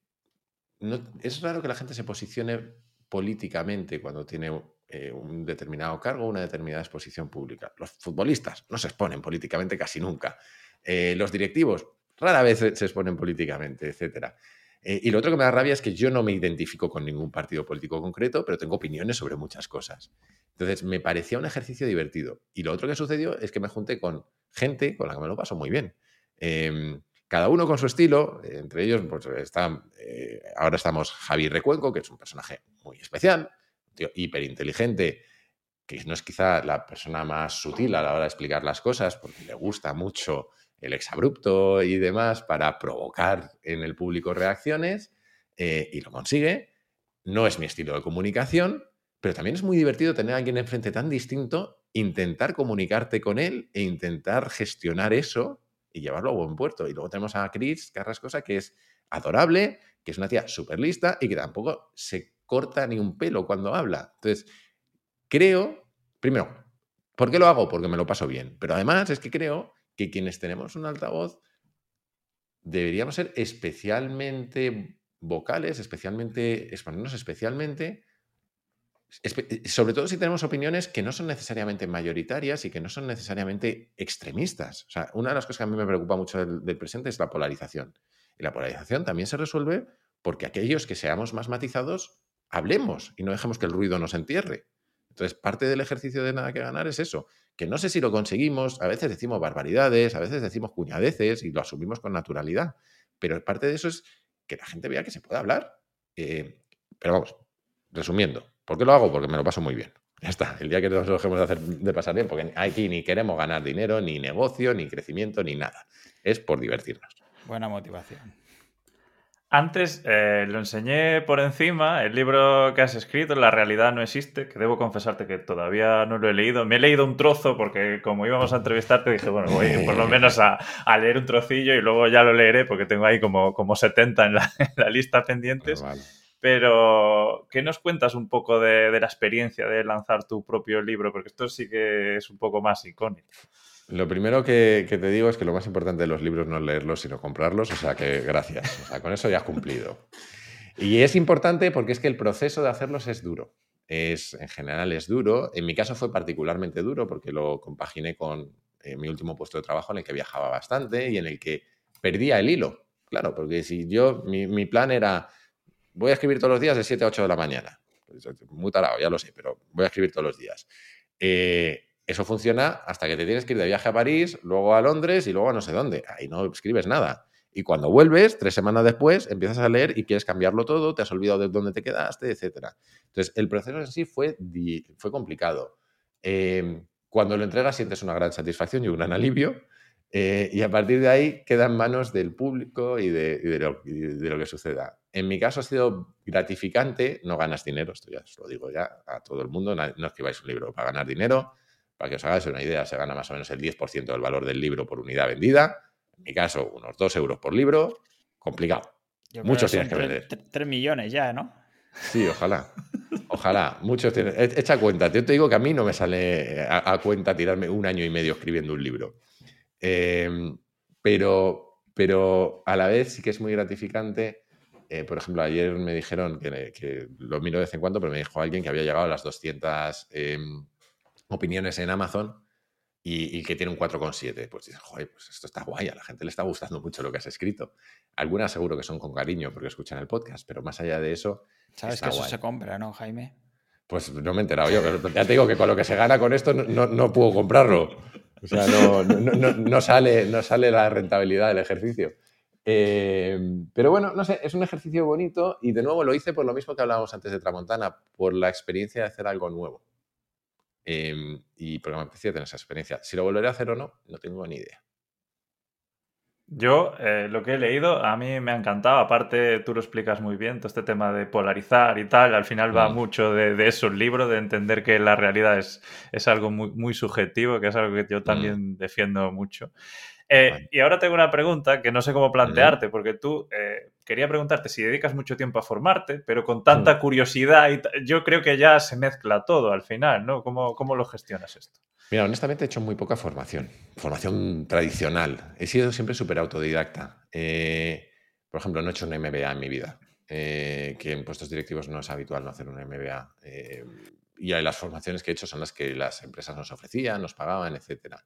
es raro que la gente se posicione políticamente cuando tiene eh, un determinado cargo o una determinada exposición pública. Los futbolistas no se exponen políticamente casi nunca. Eh, los directivos rara vez se exponen políticamente, etcétera. Eh, y lo otro que me da rabia es que yo no me identifico con ningún partido político concreto, pero tengo opiniones sobre muchas cosas. Entonces, me parecía un ejercicio divertido. Y lo otro que sucedió es que me junté con gente con la que me lo paso muy bien. Em, cada uno con su estilo, entre ellos, pues eh, ahora estamos Javi Recuenco, que es un personaje muy especial, un tío hiperinteligente, que no es quizá la persona más sutil a la hora de explicar las cosas, porque le gusta mucho el exabrupto y demás para provocar en el público reacciones eh, y lo consigue. No es mi estilo de comunicación, pero también es muy divertido tener a alguien enfrente tan distinto, intentar comunicarte con él e intentar gestionar eso y llevarlo a buen puerto. Y luego tenemos a Chris Carrascosa, que es adorable, que es una tía súper lista y que tampoco se corta ni un pelo cuando habla. Entonces, creo, primero, ¿por qué lo hago? Porque me lo paso bien. Pero además es que creo que quienes tenemos un altavoz deberíamos ser especialmente vocales, especialmente, exponernos especialmente, sobre todo si tenemos opiniones que no son necesariamente mayoritarias y que no son necesariamente extremistas. Una de las cosas que a mí me preocupa mucho del, del presente es la polarización. Y la polarización también se resuelve porque aquellos que seamos más matizados hablemos y no dejemos que el ruido nos entierre. Entonces, parte del ejercicio de nada que ganar es eso, que no sé si lo conseguimos, a veces decimos barbaridades, a veces decimos cuñadeces y lo asumimos con naturalidad, pero parte de eso es que la gente vea que se puede hablar. Eh, pero vamos, resumiendo, ¿por qué lo hago? Porque me lo paso muy bien. Ya está, el día que nos dejemos de, hacer, de pasar bien, porque aquí ni queremos ganar dinero, ni negocio, ni crecimiento, ni nada. Es por divertirnos. Buena motivación. Antes eh, lo enseñé por encima, el libro que has escrito, La realidad no existe, que debo confesarte que todavía no lo he leído. Me he leído un trozo porque como íbamos a entrevistarte dije, bueno, voy por lo menos a, leer un trocillo y luego ya lo leeré porque tengo ahí como, como 70 en la, lista pendientes. Pero, ¿qué nos cuentas un poco de, la experiencia de lanzar tu propio libro? Porque esto sí que es un poco más icónico. Lo primero que, te digo es que lo más importante de los libros no es leerlos, sino comprarlos. O sea que gracias. O sea, con eso ya has cumplido. Y es importante porque es que el proceso de hacerlos es duro. Es, en general es duro. En mi caso fue particularmente duro porque lo compaginé con eh, mi último puesto de trabajo en el que viajaba bastante y en el que perdía el hilo. Claro, porque si yo, mi, plan era, voy a escribir todos los días de 7 a 8 de la mañana. Muy tarado, ya lo sé, pero voy a escribir todos los días. Eh, eso funciona hasta que te tienes que ir de viaje a París, luego a Londres y luego a no sé dónde. Ahí no escribes nada. Y cuando vuelves, tres semanas después, empiezas a leer y quieres cambiarlo todo, te has olvidado de dónde te quedaste, etc. Entonces, el proceso en sí fue, fue complicado. Em, cuando lo entregas sientes una gran satisfacción y un gran alivio. Eh, y a partir de ahí queda en manos del público y de, lo, que suceda. En mi caso ha sido gratificante, no ganas dinero, esto ya os lo digo ya a todo el mundo, no escribáis un libro para ganar dinero, para que os hagáis una idea, se gana más o menos el 10% del valor del libro por unidad vendida, en mi caso unos 2 euros por libro, complicado. Muchos tienes que vender. 3 millones ya, ¿no? Sí, ojalá. Ojalá. Muchos tienen. E, echa cuenta. Yo te digo que a mí no me sale a cuenta tirarme un año y medio escribiendo un libro. Em, pero, pero a la vez sí que es muy gratificante. Eh, por ejemplo, ayer me dijeron que, lo miro de vez en cuando, pero me dijo alguien que había llegado a las 200 em, opiniones en Amazon y, que tiene un 4,7. Pues dices, joder, pues esto está guay, a la gente le está gustando mucho lo que has escrito. Algunas seguro que son con cariño porque escuchan el podcast, pero más allá de eso. Sabes que eso se compra, ¿no, Jaime? Pues no me he enterado yo, pero ya te digo que con lo que se gana con esto no, no puedo comprarlo. O sea, no, sale, no sale la rentabilidad del ejercicio. Eh, pero bueno, no sé, es un ejercicio bonito y de nuevo lo hice por lo mismo que hablábamos antes de Tramontana, por la experiencia de hacer algo nuevo. Em, y porque me apetecía tener esa experiencia. Si lo volveré a hacer o no, no tengo ni idea. Yo, eh, lo que he leído, a mí me ha encantado. Aparte, tú lo explicas muy bien, todo este tema de polarizar y tal. Al final va mm. mucho de, de, eso el libro, de entender que la realidad es, es algo muy, muy, subjetivo, que es algo que yo mm. también defiendo mucho. Eh, y ahora tengo una pregunta que no sé cómo plantearte, porque tú eh, quería preguntarte si dedicas mucho tiempo a formarte, pero con tanta curiosidad, y yo creo que ya se mezcla todo al final, ¿no? ¿Cómo, cómo lo gestionas esto? Mira, honestamente he hecho muy poca formación, formación tradicional. He sido siempre súper autodidacta. Eh, por ejemplo, no he hecho un MBA en mi vida, que en puestos directivos no es habitual no hacer un MBA. y las formaciones que he hecho son las que las empresas nos ofrecían, nos pagaban, etcétera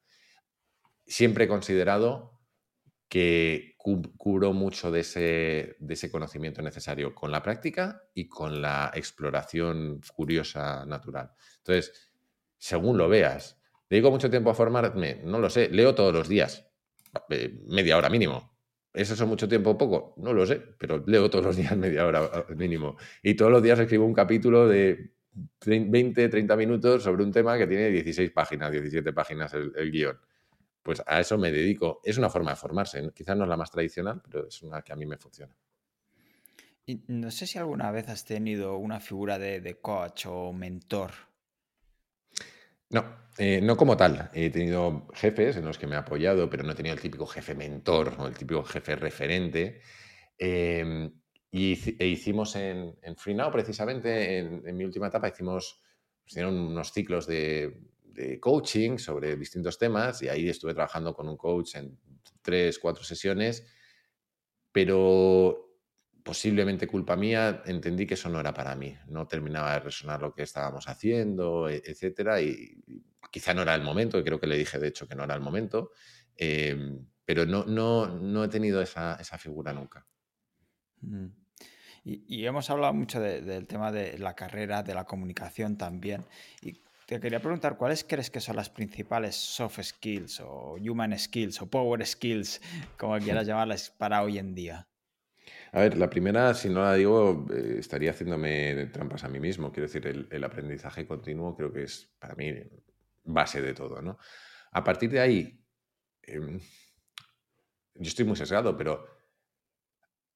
siempre he considerado que cubro mucho de ese, conocimiento necesario con la práctica y con la exploración curiosa natural. Entonces, según lo veas, ¿dedico mucho tiempo a formarme? No lo sé, leo todos los días, eh, media hora mínimo. ¿Eso es mucho tiempo o poco? No lo sé, pero leo todos los días media hora eh, mínimo. Y todos los días escribo un capítulo de 20, 30 minutos sobre un tema que tiene 16 páginas, 17 páginas el guion pues a eso me dedico. Es una forma de formarse, quizás no es la más tradicional, pero es una que a mí me funciona. Y no sé si alguna vez has tenido una figura de, coach o mentor. No, eh, no como tal. He tenido jefes en los que me he apoyado, pero no he tenido el típico jefe mentor o el típico jefe referente. Em, y e hicimos en, en FreeNow, precisamente, en, mi última etapa, hicimos hicieron unos ciclos de coaching sobre distintos temas y ahí estuve trabajando con un coach en tres, cuatro sesiones, pero posiblemente culpa mía, entendí que eso no era para mí, no terminaba de resonar lo que estábamos haciendo, e, etcétera, y quizá no era el momento, creo que le dije de hecho que no era el momento, em, pero no, no, no he tenido esa, figura nunca. Mm. Y, hemos hablado mucho del tema de la carrera, de la comunicación también. Te quería preguntar, ¿cuáles crees que son las principales soft skills o human skills o power skills, como quieras llamarlas, para hoy en día? A ver, la primera, si no la digo, eh, estaría haciéndome trampas a mí mismo. Quiero decir, el, aprendizaje continuo creo que es para mí base de todo, ¿no? A partir de ahí, em, yo estoy muy sesgado, pero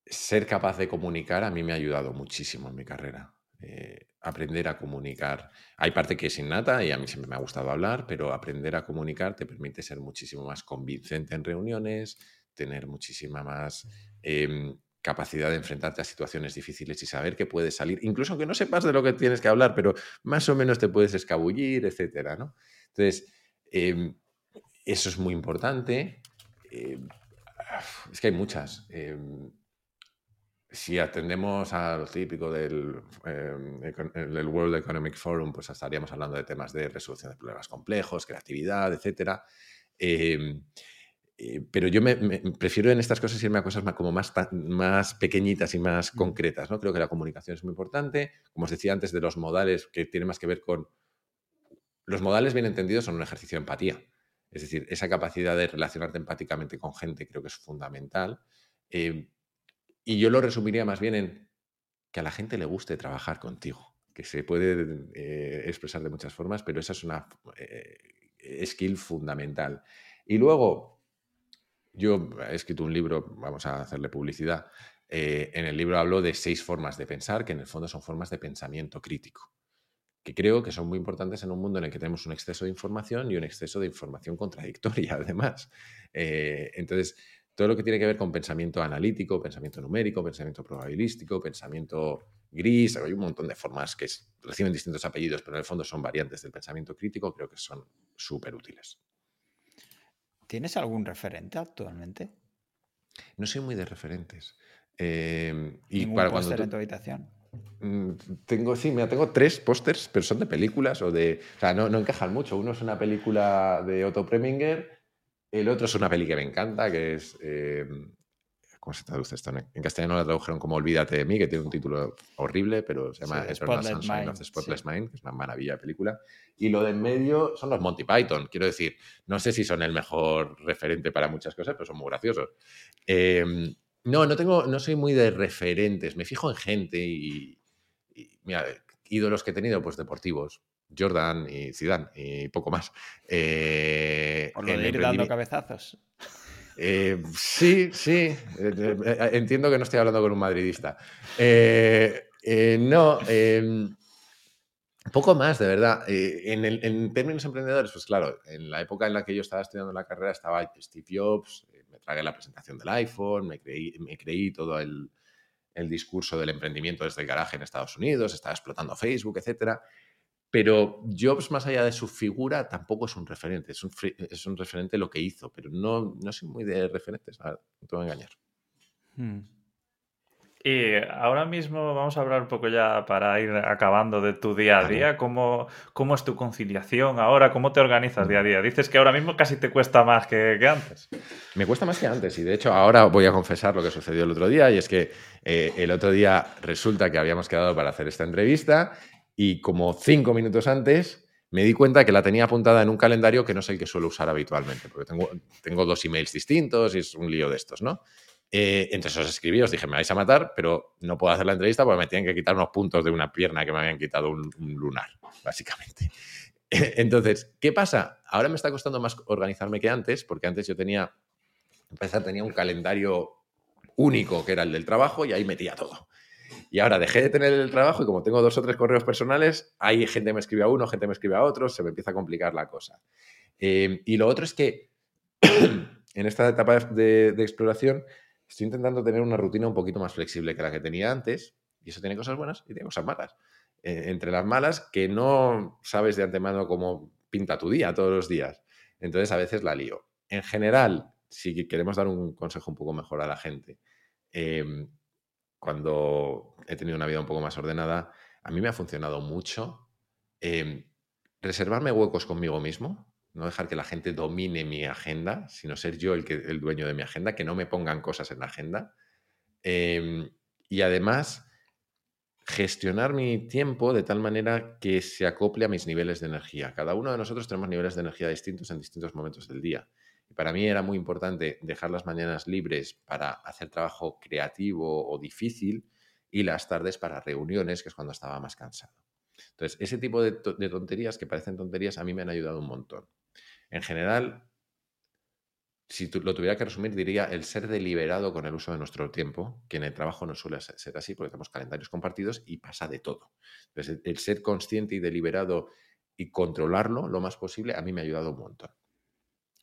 ser capaz de comunicar a mí me ha ayudado muchísimo en mi carrera. Eh, aprender a comunicar. Hay parte que es innata y a mí siempre me ha gustado hablar, pero aprender a comunicar te permite ser muchísimo más convincente en reuniones, tener muchísima más em, capacidad de enfrentarte a situaciones difíciles y saber que puedes salir, incluso aunque no sepas de lo que tienes que hablar, pero más o menos te puedes escabullir, etcétera, ¿no? Entonces, em, eso es muy importante. Em, es que hay muchas si atendemos a lo típico del, em, del, World Economic Forum, pues estaríamos hablando de temas de resolución de problemas complejos, creatividad, etc. Em, eh, pero yo me, prefiero en estas cosas irme a cosas más, como más, más pequeñitas y más mm. concretas. ¿no? Creo que la comunicación es muy importante. Como os decía antes, de los modales, que tiene más que ver con... Los modales bien entendidos son un ejercicio de empatía. Es decir, esa capacidad de relacionarte empáticamente con gente creo que es fundamental. Em, y yo lo resumiría más bien en que a la gente le guste trabajar contigo, que se puede eh, expresar de muchas formas, pero esa es una eh, skill fundamental. Y luego, yo he escrito un libro, vamos a hacerle publicidad. Eh, en el libro hablo de seis formas de pensar, que en el fondo son formas de pensamiento crítico, que creo que son muy importantes en un mundo en el que tenemos un exceso de información y un exceso de información contradictoria, además. Entonces, todo lo que tiene que ver con pensamiento analítico, pensamiento numérico, pensamiento probabilístico, pensamiento gris, hay un montón de formas que reciben distintos apellidos, pero en el fondo son variantes del pensamiento crítico, creo que son súper útiles. ¿Tienes algún referente actualmente? No soy muy de referentes. Eh, y para cuando en tu habitación? Mm, tengo, sí, mira, tengo tres pósters, pero son de películas o de. O sea, no, no encajan mucho. Uno es una película de Otto Preminger el otro es una peli que me encanta, que es. Eh, ¿Cómo se traduce esto? En castellano la tradujeron como Olvídate de mí, que tiene un título horrible, pero se llama Spotlight Mind, Spotless Mind, que es una maravilla de película. Y lo de en medio son los Monty Python. Quiero decir, no sé si son el mejor referente para muchas cosas, pero son muy graciosos. Em, no, no, tengo, no soy muy de referentes. Me fijo en gente y, y mira, ídolos que he tenido, pues deportivos. Jordan y Zidane y poco más. Eh, Por lo de ir dando cabezazos. Eh, sí, sí. Eh, entiendo que no estoy hablando con un madridista. no, em, poco más, de verdad. En, en, términos emprendedores, pues claro, en la época en la que yo estaba estudiando la carrera estaba Steve Jobs, me tragué la presentación del iPhone, me creí, me creí todo el, el discurso del emprendimiento desde el garaje en Estados Unidos, estaba explotando Facebook, etcétera. Pero Jobs, más allá de su figura, tampoco es un referente. Es un, es un referente lo que hizo, pero no, no soy muy de referentes, no te voy a engañar. Hmm. Y ahora mismo vamos a hablar un poco ya para ir acabando de tu día a día. ¿Cómo, cómo es tu conciliación ahora? ¿Cómo te organizas día a día? Dices que ahora mismo casi te cuesta más que, antes. Me cuesta más que antes y de hecho ahora voy a confesar lo que sucedió el otro día y es que eh, el otro día resulta que habíamos quedado para hacer esta entrevista y como cinco minutos antes me di cuenta que la tenía apuntada en un calendario que no es el que suelo usar habitualmente, porque tengo, tengo dos emails distintos y es un lío de estos, ¿no? Eh, entonces os escribí, os dije, me vais a matar, pero no puedo hacer la entrevista porque me tienen que quitar unos puntos de una pierna que me habían quitado un, lunar, básicamente. Entonces, ¿qué pasa? Ahora me está costando más organizarme que antes, porque antes yo tenía, empezar, tenía un calendario único que era el del trabajo y ahí metía todo. Y ahora dejé de tener el trabajo y como tengo dos o tres correos personales, hay gente me escribe a uno, gente me escribe a otro, se me empieza a complicar la cosa. Eh, y lo otro es que en esta etapa de, exploración estoy intentando tener una rutina un poquito más flexible que la que tenía antes y eso tiene cosas buenas y tiene cosas malas. Eh, entre las malas, que no sabes de antemano cómo pinta tu día todos los días. Entonces a veces la lío. En general, si queremos dar un consejo un poco mejor a la gente, eh, cuando he tenido una vida un poco más ordenada, a mí me ha funcionado mucho em, reservarme huecos conmigo mismo, no dejar que la gente domine mi agenda, sino ser yo el, que, el dueño de mi agenda, que no me pongan cosas en la agenda. Em, y además, gestionar mi tiempo de tal manera que se acople a mis niveles de energía. Cada uno de nosotros tenemos niveles de energía distintos en distintos momentos del día para mí era muy importante dejar las mañanas libres para hacer trabajo creativo o difícil y las tardes para reuniones, que es cuando estaba más cansado. Entonces, ese tipo de, tonterías que parecen tonterías a mí me han ayudado un montón. En general, si lo tuviera que resumir, diría el ser deliberado con el uso de nuestro tiempo, que en el trabajo no suele ser así porque tenemos calendarios compartidos y pasa de todo. Entonces, el ser consciente y deliberado y controlarlo lo más posible a mí me ha ayudado un montón.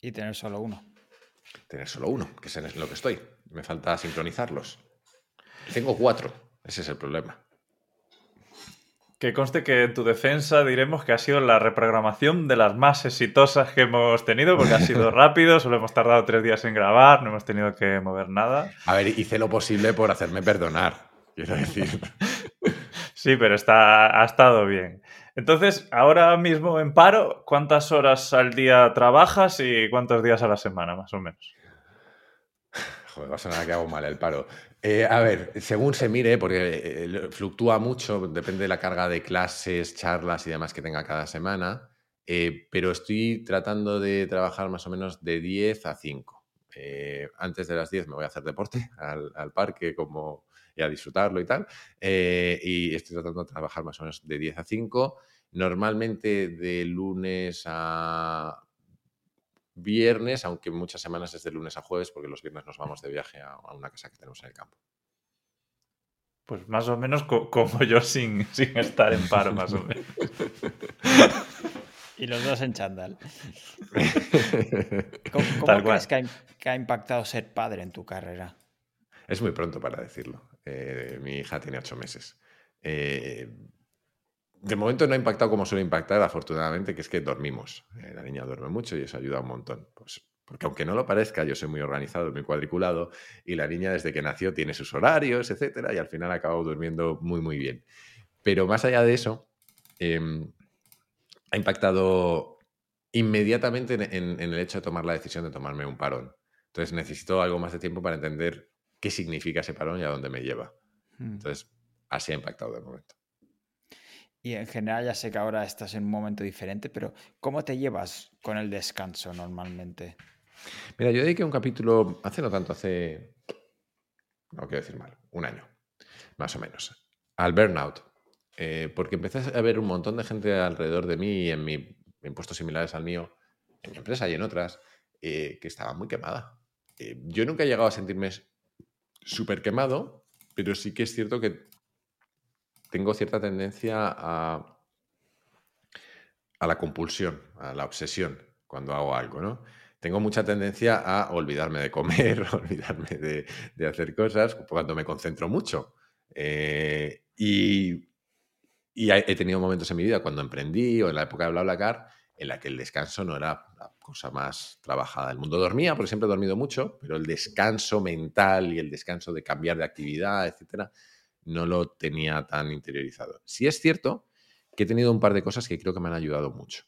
Y tener solo uno. Tener solo uno, que es en lo que estoy. Me falta sincronizarlos. Tengo cuatro, ese es el problema. Que conste que en tu defensa diremos que ha sido la reprogramación de las más exitosas que hemos tenido, porque ha sido rápido, solo hemos tardado tres días en grabar, no hemos tenido que mover nada. A ver, hice lo posible por hacerme perdonar, quiero decir. sí, pero está, ha estado bien. Entonces, ahora mismo en paro, ¿cuántas horas al día trabajas y cuántos días a la semana, más o menos? Joder, va a sonar que hago mal el paro. Eh, a ver, según se mire, porque eh, fluctúa mucho, depende de la carga de clases, charlas y demás que tenga cada semana, eh, pero estoy tratando de trabajar más o menos de 10 a 5. antes de las 10 me voy a hacer deporte al, al parque como y a disfrutarlo y tal. Eh, y estoy tratando de trabajar más o menos de 10 a 5. Normalmente de lunes a viernes, aunque muchas semanas es de lunes a jueves, porque los viernes nos vamos de viaje a, una casa que tenemos en el campo. Pues más o menos como yo sin, sin estar en paro, más o menos. Y los dos en chandal. ¿Cómo, crees que ha, impactado ser padre en tu carrera? Es muy pronto para decirlo. Eh, mi hija tiene ocho meses. Eh, de momento no ha impactado como suele impactar, afortunadamente, que es que dormimos. Eh, la niña duerme mucho y eso ayuda un montón. Pues, porque aunque no lo parezca, yo soy muy organizado, muy cuadriculado, y la niña desde que nació tiene sus horarios, etcétera, y al final ha acabado durmiendo muy, muy bien. Pero más allá de eso, em, ha impactado inmediatamente en, el hecho de tomar la decisión de tomarme un parón. Entonces necesito algo más de tiempo para entender qué significa ese parón y a dónde me lleva. Hmm. Entonces, así ha impactado de momento. Y en general ya sé que ahora estás en un momento diferente, pero ¿cómo te llevas con el descanso normalmente? Mira, yo dediqué un capítulo, hace no tanto, hace, no quiero decir mal, un año, más o menos, al burnout. Eh, porque empecé a ver un montón de gente alrededor de mí y en, mi, en puestos similares al mío, en mi empresa y en otras, eh, que estaba muy quemada. Eh, yo nunca he llegado a sentirme súper quemado, pero sí que es cierto que tengo cierta tendencia a, a la compulsión, a la obsesión cuando hago algo, ¿no? Tengo mucha tendencia a olvidarme de comer, olvidarme de, de hacer cosas cuando me concentro mucho. y y he tenido momentos en mi vida cuando emprendí o en la época de BlaBlaCar en la que el descanso no era cosa más trabajada del mundo. Dormía, porque siempre he dormido mucho, pero el descanso mental y el descanso de cambiar de actividad, etcétera, no lo tenía tan interiorizado. Sí es cierto que he tenido un par de cosas que creo que me han ayudado mucho.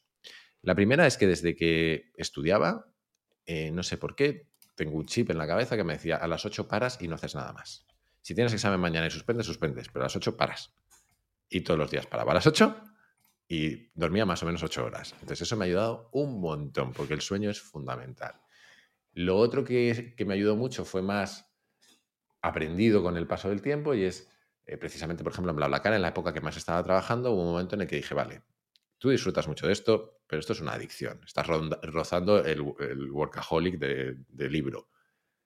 La primera es que desde que estudiaba, eh, no sé por qué, tengo un chip en la cabeza que me decía a las 8 paras y no haces nada más. Si tienes examen mañana y suspendes, suspendes, pero a las 8 paras y todos los días paraba a las 8 y dormía más o menos 8 horas. Entonces eso me ha ayudado un montón porque el sueño es fundamental. Lo otro que, me ayudó mucho fue más aprendido con el paso del tiempo y es eh, precisamente, por ejemplo, en BlaBlaCar, en la época que más estaba trabajando, hubo un momento en el que dije, vale, tú disfrutas mucho de esto, pero esto es una adicción. Estás rozando el, workaholic del de libro.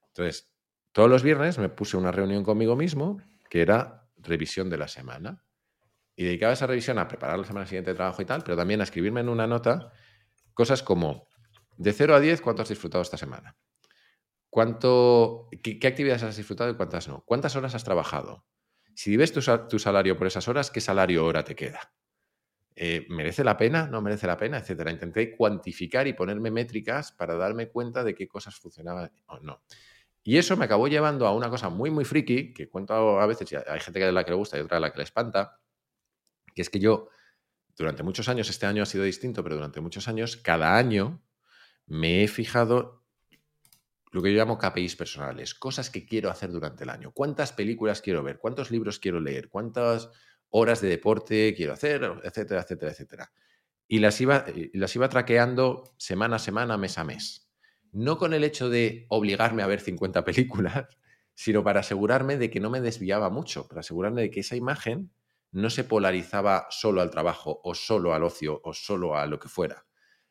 Entonces, todos los viernes me puse una reunión conmigo mismo que era revisión de la semana y dedicaba esa revisión a preparar la semana siguiente de trabajo y tal, pero también a escribirme en una nota cosas como, de 0 a 10, ¿cuánto has disfrutado esta semana? ¿Cuánto, qué, actividades has disfrutado y cuántas no? ¿Cuántas horas has trabajado? Si vives tu, salario por esas horas, ¿qué salario hora te queda? Eh, ¿Merece la pena? ¿No merece la pena? Etcétera. Intenté cuantificar y ponerme métricas para darme cuenta de qué cosas funcionaban o no. Y eso me acabó llevando a una cosa muy, muy friki, que cuento a veces, y hay gente que a la que le gusta y otra a la que le espanta, que es que yo, durante muchos años, este año ha sido distinto, pero durante muchos años, cada año me he fijado lo que yo llamo KPIs personales, cosas que quiero hacer durante el año. ¿Cuántas películas quiero ver? ¿Cuántos libros quiero leer? ¿Cuántas horas de deporte quiero hacer? Etcétera, etcétera, etcétera. Y las iba, las iba traqueando semana a semana, mes a mes. No con el hecho de obligarme a ver 50 películas, sino para asegurarme de que no me desviaba mucho, para asegurarme de que esa imagen no se polarizaba solo al trabajo o solo al ocio o solo a lo que fuera.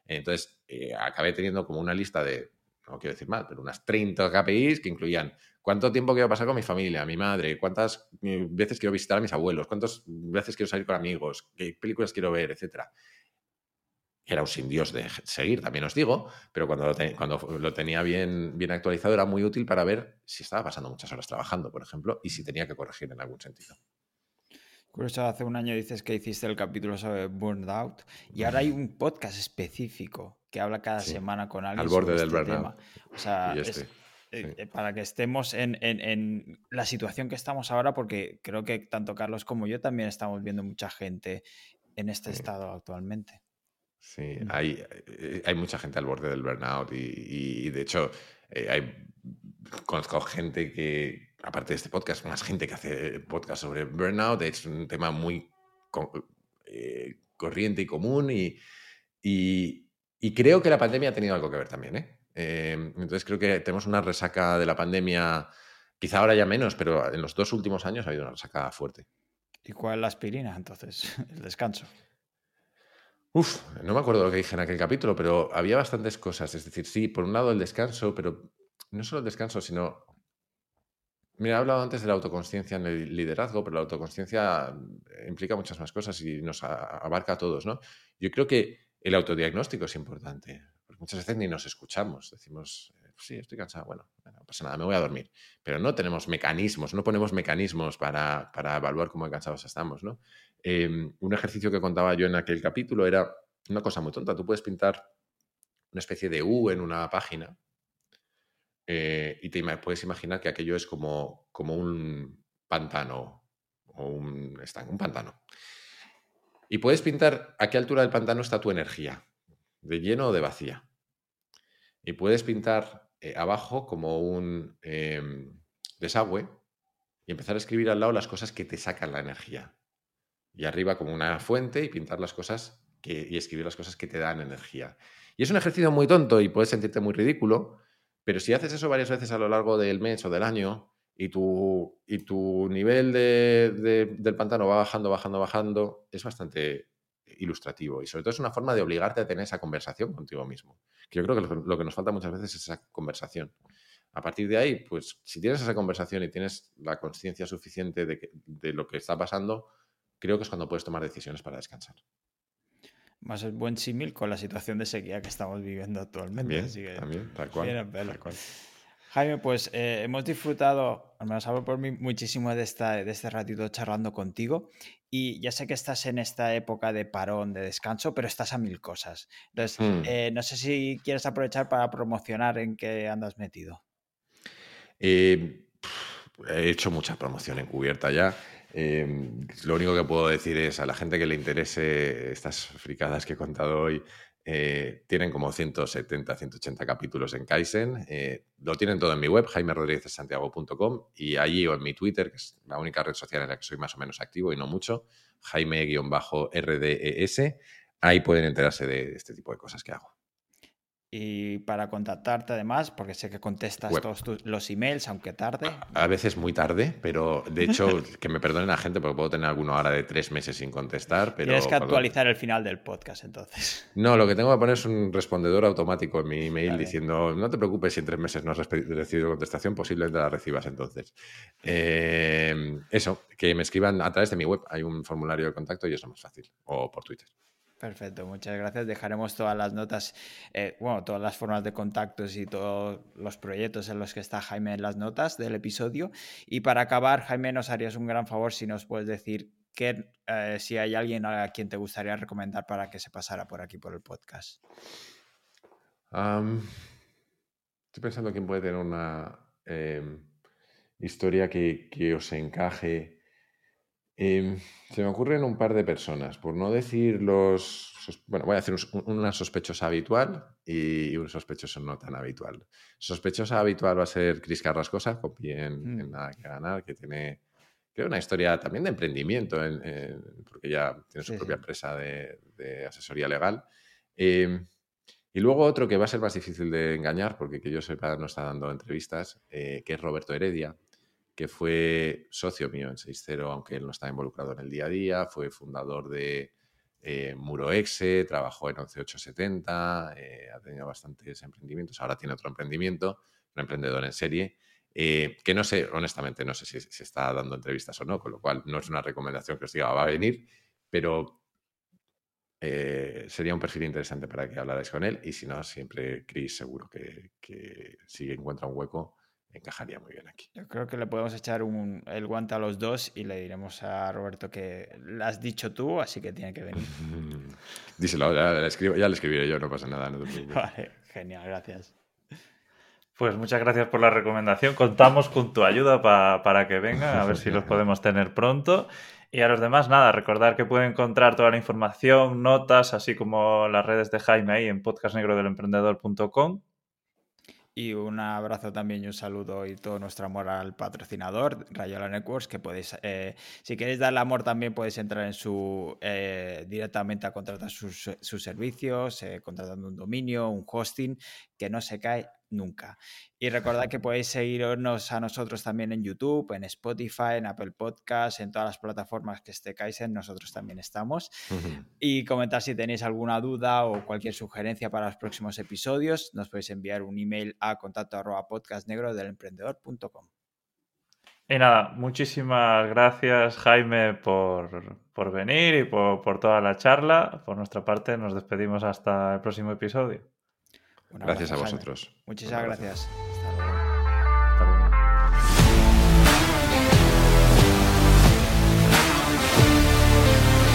Entonces, eh, acabé teniendo como una lista de, no quiero decir mal, pero unas 30 KPIs que incluían cuánto tiempo quiero pasar con mi familia, mi madre, cuántas eh, veces quiero visitar a mis abuelos, cuántas veces quiero salir con amigos, qué películas quiero ver, etcétera. Era un sin Dios de seguir, también os digo, pero cuando lo, cuando lo tenía bien, bien actualizado era muy útil para ver si estaba pasando muchas horas trabajando, por ejemplo, y si tenía que corregir en algún sentido. Curioso, hace un año dices que hiciste el capítulo sobre Burnout y ahora hay un podcast específico que habla cada semana con alguien. Al borde del este burnout. O sea, eh, eh, para que estemos en, en, la situación que estamos ahora, porque creo que tanto Carlos como yo también estamos viendo mucha gente en este estado actualmente. Sí, mm. hay, eh, hay mucha gente al borde del burnout y, de hecho hay, conozco gente que, aparte de este podcast, más gente que hace podcast sobre burnout. Es un tema muy eh, corriente y común y, y, creo que la pandemia ha tenido algo que ver también. ¿eh? Em, entonces creo que tenemos una resaca de la pandemia, quizá ahora ya menos, pero en los dos últimos años ha habido una resaca fuerte. ¿Y cuál es la aspirina entonces? El descanso. Uf, no me acuerdo lo que dije en aquel capítulo, pero había bastantes cosas. Es decir, sí, por un lado el descanso, pero no solo el descanso, sino... Mira, he hablado antes de la autoconsciencia en el liderazgo, pero la autoconsciencia mm, implica muchas más cosas y nos abarca a todos, ¿no? Yo creo que el autodiagnóstico es importante, muchas veces ni nos escuchamos. Decimos, eh, sí, estoy cansado, bueno, no pasa nada, me voy a dormir. Pero no tenemos mecanismos, no ponemos mecanismos para, para evaluar cómo cansados estamos, ¿no? Em, un ejercicio que contaba yo en aquel capítulo era una cosa muy tonta. Tú puedes pintar una especie de U en una página eh, y te puedes imaginar que aquello es como, como un pantano o un, un pantano. Y puedes pintar a qué altura del pantano está tu energía, de lleno o de vacía. Y puedes pintar eh, abajo como un em, desagüe y empezar a escribir al lado las cosas que te sacan la energía y arriba como una fuente y pintar las cosas y escribir las cosas que te dan energía. Y es un ejercicio muy tonto y puedes sentirte muy ridículo, pero si haces eso varias veces a lo largo del mes o del año y tu, y tu nivel de, del pantano va bajando, bajando, bajando, es bastante ilustrativo y sobre todo es una forma de obligarte a tener esa conversación contigo mismo. Que yo creo que lo, que nos falta muchas veces es esa conversación. A partir de ahí, pues si tienes esa conversación y tienes la conciencia suficiente de, de lo que está pasando, creo que es cuando puedes tomar decisiones para descansar. Más el buen símil con la situación de sequía que estamos viviendo actualmente. También, tal cual, Jaime, pues eh, hemos disfrutado, al menos hablo por mí, muchísimo de, esta, de este ratito charlando contigo. Y ya sé que estás en esta época de parón, de descanso, pero estás a mil cosas. Entonces, hmm. eh, no sé si quieres aprovechar para promocionar en qué andas metido. Eh, he hecho mucha promoción encubierta ya. Em, lo único que puedo decir es a la gente que le interese estas fricadas que he contado hoy, eh, tienen como 170, 180 capítulos en Kaizen. Eh, lo tienen todo en mi web, jaimerodríguezsantiago.com, y allí o en mi Twitter, que es la única red social en la que soy más o menos activo y no mucho, jaime-rdes. Ahí pueden enterarse de este tipo de cosas que hago y para contactarte además, porque sé que contestas todos los emails, aunque tarde. A, veces muy tarde, pero de hecho, que me perdonen la gente, porque puedo tener alguna hora de tres meses sin contestar. Pero Tienes que actualizar el final del podcast entonces. No, lo que tengo que poner es un respondedor automático en mi email diciendo, no te preocupes si en tres meses no has recibido contestación, posiblemente la recibas entonces. Eh, eso, que me escriban a través de mi web, hay un formulario de contacto y eso es más fácil, o por Twitter. Perfecto, muchas gracias. Dejaremos todas las notas, eh, bueno, todas las formas de contactos y todos los proyectos en los que está Jaime en las notas del episodio. Y para acabar, Jaime, nos harías un gran favor si nos puedes decir que, eh, si hay alguien a quien te gustaría recomendar para que se pasara por aquí por el podcast. estoy pensando quién puede tener una em, historia que, que os encaje Em, se me ocurren un par de personas, por no decir los... Bueno, voy a hacer una sospechosa habitual y un sospechoso no tan habitual. Sospechosa habitual va a ser Cris Carrascosa, copy en, mm. Nada que Ganar, que tiene creo una historia también de emprendimiento, porque ya tiene su propia empresa de, asesoría legal. Em, y luego otro que va a ser más difícil de engañar, porque que yo sepa no está dando entrevistas, eh, que es Roberto Heredia, que fue socio mío en 6.0, aunque él no está involucrado en el día a día, fue fundador de eh, Muroexe, trabajó en 11870, eh, ha tenido bastantes emprendimientos, ahora tiene otro emprendimiento, un emprendedor en serie, eh, que no sé, honestamente, no sé si se está dando entrevistas o no, con lo cual no es una recomendación que os diga va a venir, pero sería un perfil interesante para que hablarais con él y si no, siempre Chris seguro que, que si encuentra un hueco encajaría muy bien aquí. Yo creo que le podemos echar el guante a los dos y le diremos a Roberto que lo has dicho tú, así que tiene que venir. Díselo, ya le, escribo, ya le escribiré yo, no pasa nada. vale, genial, gracias. Pues muchas gracias por la recomendación. Contamos con tu ayuda para que venga, a ver si los podemos tener pronto. Y a los demás, nada, recordar que pueden encontrar toda la información, notas, así como las redes de Jaime ahí en podcastnegrodelemprendedor.com y un abrazo también y un saludo y todo nuestro amor al patrocinador, Rayola Networks, que podéis, eh, si queréis darle amor también podéis entrar en su, eh, directamente a contratar sus, sus servicios, eh, contratando un dominio, un hosting, que no se cae nunca. Y recordad que podéis seguirnos a nosotros también en YouTube, en Spotify, en Apple Podcasts, en todas las plataformas que esté en nosotros también estamos. Y comentar si tenéis alguna duda o cualquier sugerencia para los próximos episodios, nos podéis enviar un email a contacto arroba podcastnegro del emprendedor.com. Y nada, muchísimas gracias Jaime por, por venir y por, por, toda la charla. Por nuestra parte nos despedimos hasta el próximo episodio. Gracias a vosotros. Muchísimas gracias.